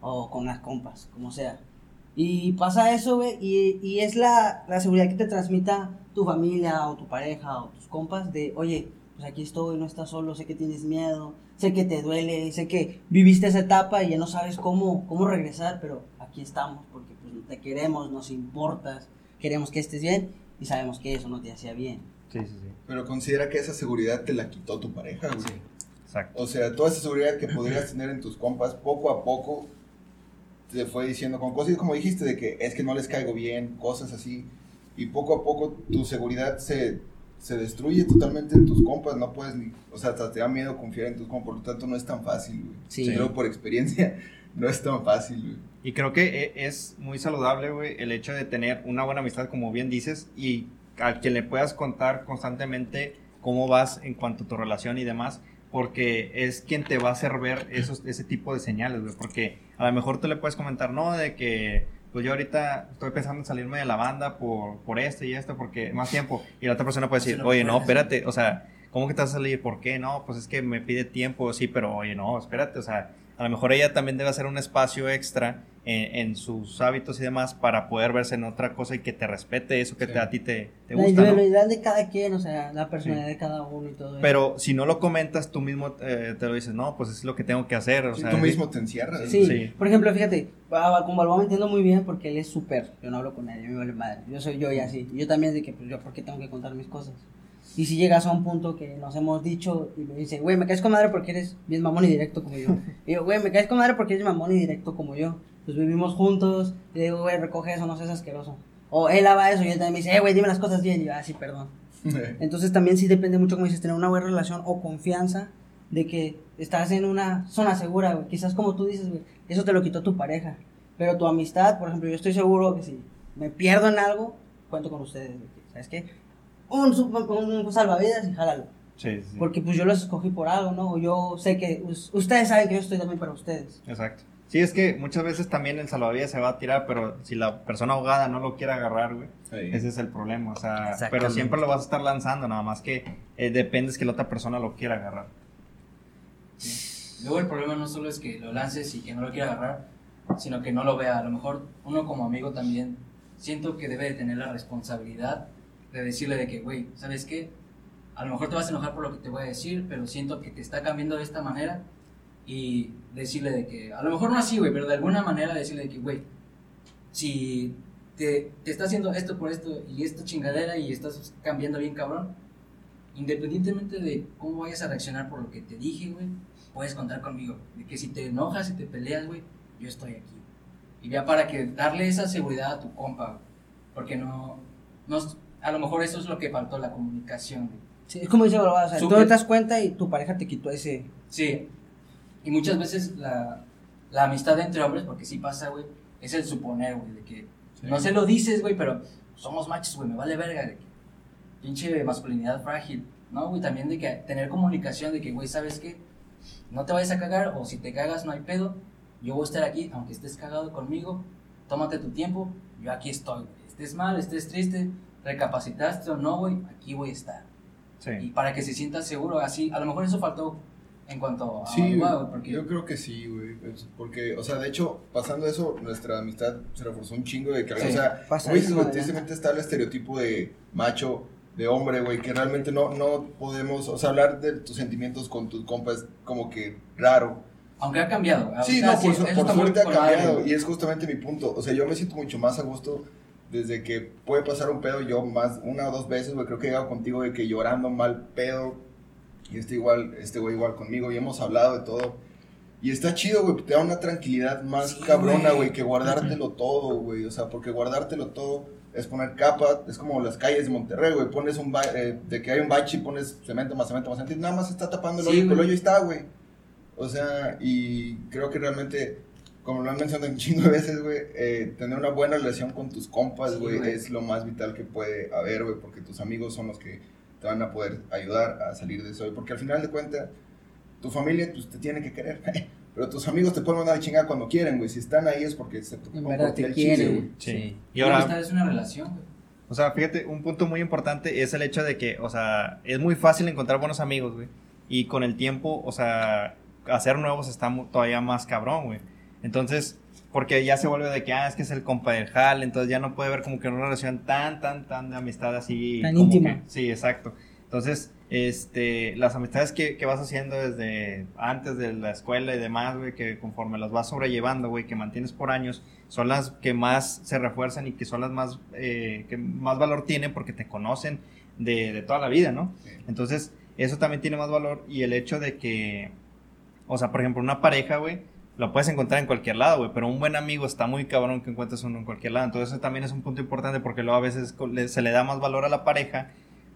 O con las compas, como sea. Y pasa eso, güey, y, y es la, la seguridad que te transmita tu familia o tu pareja o tus compas de, oye, pues aquí estoy, no estás solo, sé que tienes miedo, sé que te duele, sé que viviste esa etapa y ya no sabes cómo, cómo regresar, pero aquí estamos porque pues, te queremos, nos importas, queremos que estés bien y sabemos que eso no te hacía bien. Sí, sí, sí. Pero considera que esa seguridad te la quitó tu pareja, güey. Sí. Exacto. O sea, toda esa seguridad que podrías tener en tus compas, poco a poco te fue diciendo con cosas como dijiste, de que es que no les caigo bien, cosas así. Y poco a poco tu seguridad se, se destruye totalmente en tus compas. No puedes ni, o sea, hasta te da miedo confiar en tus compas. Por lo tanto, no es tan fácil, güey. Sí. Pero por experiencia, no es tan fácil, güey. Y creo que e- es muy saludable, güey, el hecho de tener una buena amistad, como bien dices, y al que le puedas contar constantemente cómo vas en cuanto a tu relación y demás, porque es quien te va a hacer ver esos, ese tipo de señales, güey, porque a lo mejor tú le puedes comentar, no, de que, pues yo ahorita estoy pensando en salirme de la banda por, por esto y esto, porque más tiempo, y la otra persona puede decir, oye, no, espérate, o sea, ¿cómo que te vas a salir? ¿Por qué? No, pues es que me pide tiempo, sí, pero oye, no, espérate, o sea, a lo mejor ella también debe hacer un espacio extra en, en sus hábitos y demás para poder verse en otra cosa y que te respete eso que Sí. te- a ti te, te la gusta, ¿no? individualidad de cada quien, o sea, la personalidad de cada uno y todo eso. Pero si no lo comentas, tú mismo eh, te lo dices, no, pues es lo que tengo que hacer, o Sí, sea, tú es- mismo te encierras. Sí, Sí. por ejemplo, fíjate, como Balboa me entiendo muy bien porque él es súper, yo no hablo con nadie, me vale madre, yo soy yo y así, yo también de que, pues yo, ¿por qué tengo que contar mis cosas? Y si llegas a un punto que nos hemos dicho y me dice, güey, me caes con madre porque eres bien mamón y directo como yo. Y yo, güey, me caes con madre porque eres mamón y directo como yo. Pues vivimos juntos, y le digo, güey, recoge eso, no seas asqueroso. O él lava eso y él también me dice, eh, güey, dime las cosas bien. Y yo, ah, sí, perdón. Entonces también sí depende mucho, como dices, tener una buena relación o confianza de que estás en una zona segura, güey. Quizás como tú dices, güey, eso te lo quitó tu pareja. Pero tu amistad, por ejemplo, yo estoy seguro que si me pierdo en algo, cuento con ustedes. güey. ¿Sabes qué? Un, un, un salvavidas y jálalo. Sí, sí. Porque pues yo los escogí por algo, ¿no? Yo sé que us- ustedes saben que yo estoy también para ustedes. Exacto. Sí, es que muchas veces también el salvavidas se va a tirar, pero si la persona ahogada no lo quiere agarrar, güey, Sí. ese es el problema. O sea, pero siempre lo vas a estar lanzando, nada más que eh, depende es que la otra persona lo quiera agarrar. Sí. Luego el problema no solo es que lo lances y que no lo quiera agarrar, sino que no lo vea. A lo mejor uno como amigo también siento que debe de tener la responsabilidad de decirle de que, güey, ¿sabes qué? A lo mejor te vas a enojar por lo que te voy a decir, pero siento que te está cambiando de esta manera y decirle de que, a lo mejor no así, güey, pero de alguna manera decirle de que, güey, si te, te está haciendo esto por esto y esta chingadera y estás cambiando bien cabrón, independientemente de cómo vayas a reaccionar por lo que te dije, güey, puedes contar conmigo. De que si te enojas y te peleas, güey, yo estoy aquí. Y ya para que darle esa seguridad a tu compa, güey, porque no, no, a lo mejor eso es lo que faltó, la comunicación, güey. Sí, es como dice Balboa, o sea, tú te das cuenta y tu pareja te quitó ese... Sí, y muchas veces la, la amistad entre hombres, porque sí pasa, güey, es el suponer, güey, de que no se lo dices, güey, pero somos machos, güey, me vale verga, de que pinche masculinidad frágil, ¿no, güey? También de que tener comunicación, de que, güey, ¿sabes qué? No te vayas a cagar, o si te cagas no hay pedo, yo voy a estar aquí, aunque estés cagado conmigo, tómate tu tiempo, yo aquí estoy, güey. Estés mal, estés triste, recapacitaste o no, güey, aquí voy a estar. Y para que se sienta seguro, así, a lo mejor eso faltó en cuanto a Sí, porque yo creo que sí, güey. Porque, o sea, de hecho, pasando eso, nuestra amistad se reforzó un chingo de que, Sí, o sea, tristemente está el estereotipo de macho, de hombre, güey, que realmente no, no podemos, o sea, hablar de tus sentimientos con tus compas como que raro. aunque ha cambiado. Sí, no, por, su- por suerte ha madre, cambiado y es justamente mi punto. O sea, yo me siento mucho más a gusto desde que puede pasar un pedo yo más una o dos veces, güey, creo que he llegado contigo de que llorando mal pedo y este igual, este güey igual conmigo y hemos hablado de todo. Y está chido, güey, te da una tranquilidad más Sí, cabrona, güey. que guardártelo todo, güey. O sea, porque guardártelo todo es poner capa, es como las calles de Monterrey, güey, pones un, eh, de que hay un bache y pones cemento más cemento más cemento y nada más está tapando el Sí, hoyo, pero el hoyo está, güey. O sea, y creo que realmente, como lo han mencionado un chingo de veces, güey, eh, tener una buena relación con tus compas, Sí, güey, güey. es lo más vital que puede haber, güey, porque tus amigos son los que te van a poder ayudar a salir de eso, porque al final de cuentas, tu familia, pues, te tiene que querer, pero tus amigos te pueden mandar a chingar cuando quieren, güey, si están ahí es porque se En verdad te quieren. güey. Sí. Y Y ahora. es una relación, güey. o sea, fíjate, un punto muy importante es el hecho de que, o sea, es muy fácil encontrar buenos amigos, güey. Y con el tiempo, o sea, hacer nuevos está todavía más cabrón, güey. Entonces, porque ya se vuelve de que, ah, es que es el compa del jal, entonces ya no puede haber como que una relación tan, tan, tan de amistad así. Tan como íntima. que- sí, exacto. Entonces, este, las amistades que, que vas haciendo desde antes de la escuela y demás, güey, que conforme las vas sobrellevando, güey, que mantienes por años, son las que más se refuerzan y que son las más, eh, que más valor tienen porque te conocen de, de toda la vida, ¿no? Sí. Entonces, eso también tiene más valor y el hecho de que, o sea, por ejemplo, una pareja, güey, lo puedes encontrar en cualquier lado, güey, pero un buen amigo está muy cabrón que encuentres uno en cualquier lado. Entonces, eso también es un punto importante porque luego a veces se le da más valor a la pareja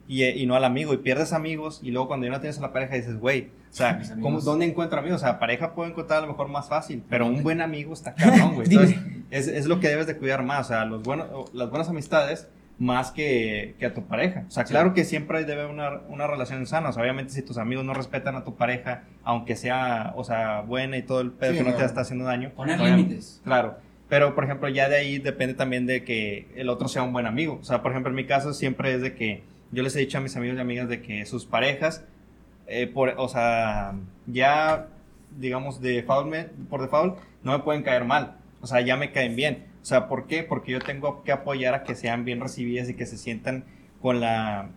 y, eh, y no al amigo. Y pierdes amigos y luego cuando ya no tienes a la pareja dices, güey, o sea. ¿cómo- ¿dónde encuentro amigos? O sea, pareja puedo encontrar a lo mejor más fácil, pero un buen amigo está cabrón, güey. Entonces, es, es lo que debes de cuidar más, o sea, los buenos, las buenas amistades más que, que a tu pareja. O sea, Sí. claro que siempre debe haber una, una relación sana. O sea, obviamente si tus amigos no respetan a tu pareja, aunque sea, o sea, buena y todo el pedo Sí, que no, te está haciendo daño. Poner límites. Claro. Pero, por ejemplo, ya de ahí depende también de que el otro sea un buen amigo. O sea, por ejemplo, en mi caso siempre es de que yo les he dicho a mis amigos y amigas de que sus parejas, eh, por, o sea, ya, digamos, de default, me- por default, no me pueden caer mal. O sea, ya me caen bien. O sea, ¿por qué? Porque yo tengo que apoyar a que sean bien recibidas y que se sientan con la...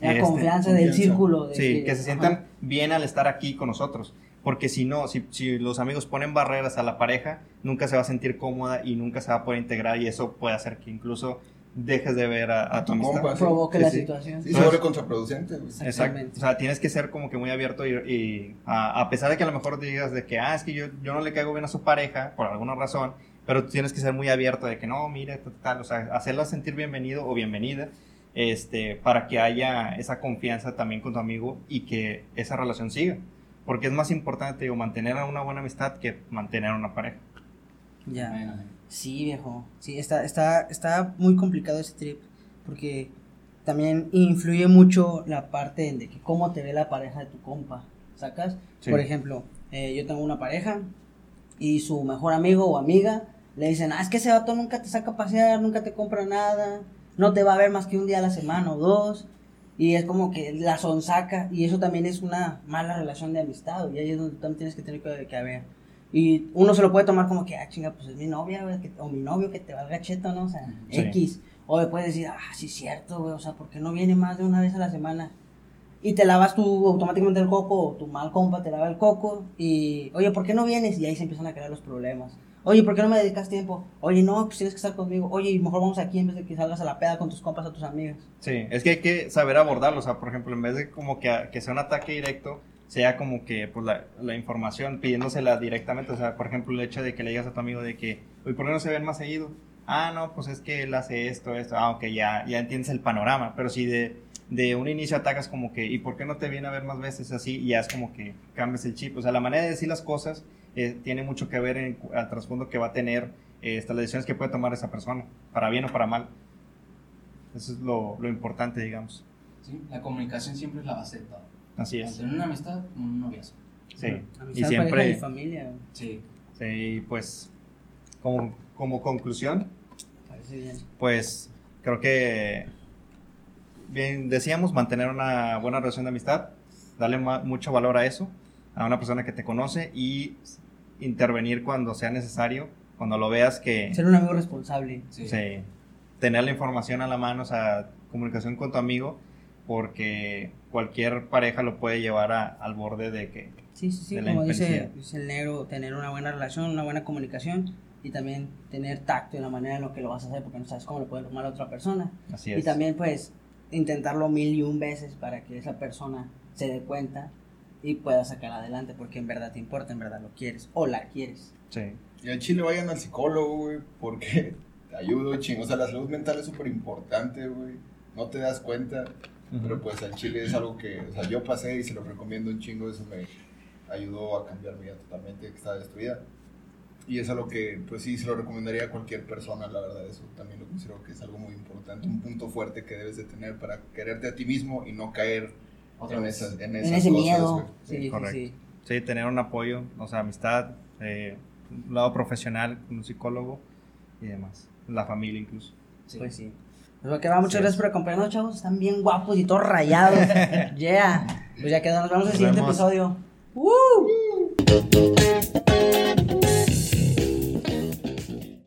La este, confianza del confianza. círculo. de Sí, que se sientan ajá. bien al estar aquí con nosotros. Porque si no, si, si los amigos ponen barreras a la pareja, nunca se va a sentir cómoda y nunca se va a poder integrar y eso puede hacer que incluso dejes de ver a, a A tu tu amistad. compa, sí. provoque Sí, la sí. situación. Sí, se vuelve contraproducente, güey. Exacto. Exactamente. O sea, tienes que ser como que muy abierto y, y a, a pesar de que a lo mejor digas de que, ah, es que yo, yo no le caigo bien a su pareja por alguna razón, pero tú tienes que ser muy abierto de que no, mire, tal, tal, o sea, hacerla sentir bienvenido o bienvenida, este, para que haya esa confianza también con tu amigo y que esa relación siga. Porque es más importante, digo, mantener una buena amistad que mantener una pareja. Ya. Bueno, Sí, viejo. Sí, está, está, está muy complicado ese trip. Porque también influye mucho la parte de que cómo te ve la pareja de tu compa. ¿Sacas? Sí. Por ejemplo, eh, yo tengo una pareja y su mejor amigo o amiga le dicen, ah, es que ese vato nunca te saca a pasear, nunca te compra nada, no te va a ver más que un día a la semana o dos. Y es como que la sonsaca y eso también es una mala relación de amistad. Y ahí es donde también tienes que tener que, que haber. Y uno se lo puede tomar como que, ah, chinga, pues es mi novia, güey, que- o mi novio que te valga cheto, ¿no? O sea, Sí. X. O puedes decir, ah, sí, cierto, güey, o sea, ¿por qué no viene más de una vez a la semana? Y te lavas tú automáticamente el coco, o tu mal compa te lava el coco, y, oye, ¿por qué no vienes? Y ahí se empiezan a crear los problemas. Oye, ¿por qué no me dedicas tiempo? Oye, no, pues tienes que estar conmigo. Oye, y mejor vamos aquí en vez de que salgas a la peda con tus compas o tus amigas. Sí, es que hay que saber abordarlo, o sea, por ejemplo, en vez de como que, que sea un ataque directo, sea como que pues la, la información pidiéndosela directamente, o sea, por ejemplo, el hecho de que le digas a tu amigo de que, oye, ¿por qué no se ven más seguido? Ah, no, pues es que él hace esto, esto, ah, ok, ya, ya entiendes el panorama, pero si de, de un inicio atacas como que, ¿y por qué no te viene a ver más veces así? Y ya es como que cambias el chip, o sea, la manera de decir las cosas eh, tiene mucho que ver en, al trasfondo que va a tener eh, estas las decisiones que puede tomar esa persona, para bien o para mal. Eso es lo, lo importante, digamos. ¿sí? La comunicación siempre es la base de todo. Así es. en una amistad un noviazgo. Sí. Amistad, Y pareja siempre, y familia. Sí. sí, pues, como, como conclusión, parece bien. pues, creo que, bien, decíamos, mantener una buena relación de amistad, darle mucho valor a eso, a una persona que te conoce y intervenir cuando sea necesario, cuando lo veas que... Ser un amigo responsable. Sí. Sí. Tener la información a la mano, o sea, comunicación con tu amigo, porque cualquier pareja lo puede llevar a- al borde de que... Sí, sí, sí, la como dice, dice el negro, tener una buena relación, una buena comunicación y también tener tacto en la manera en lo que lo vas a hacer porque no sabes cómo le puede tomar a otra persona. Así Y es. también pues intentarlo mil y un veces para que esa persona se dé cuenta y pueda sacar adelante porque en verdad te importa, en verdad lo quieres o la quieres. Sí. Y al chile vayan al psicólogo, güey, porque te ayuda un chingo. O sea, la salud mental es súper importante, güey. No te das cuenta, pero pues al chile es algo que, o sea, yo pasé y se lo recomiendo un chingo. Eso me ayudó a cambiar mi vida totalmente, que estaba destruida. Y es algo que, pues sí, se lo recomendaría a cualquier persona, la verdad. Eso también lo considero que es algo muy importante, un punto fuerte que debes de tener para quererte a ti mismo y no caer Otra vez. en En ese miedo. Sí, sí, correcto. sí. Sí, tener un apoyo, o sea, amistad, eh, un lado profesional, un psicólogo y demás. La familia incluso. Sí. Pues sí. Pues va, que va, muchas Sí. gracias por acompañarnos, chavos. Están bien guapos y todos rayados. yeah. Pues ya quedó. Nos vemos en el siguiente vemos. episodio. ¡Woo!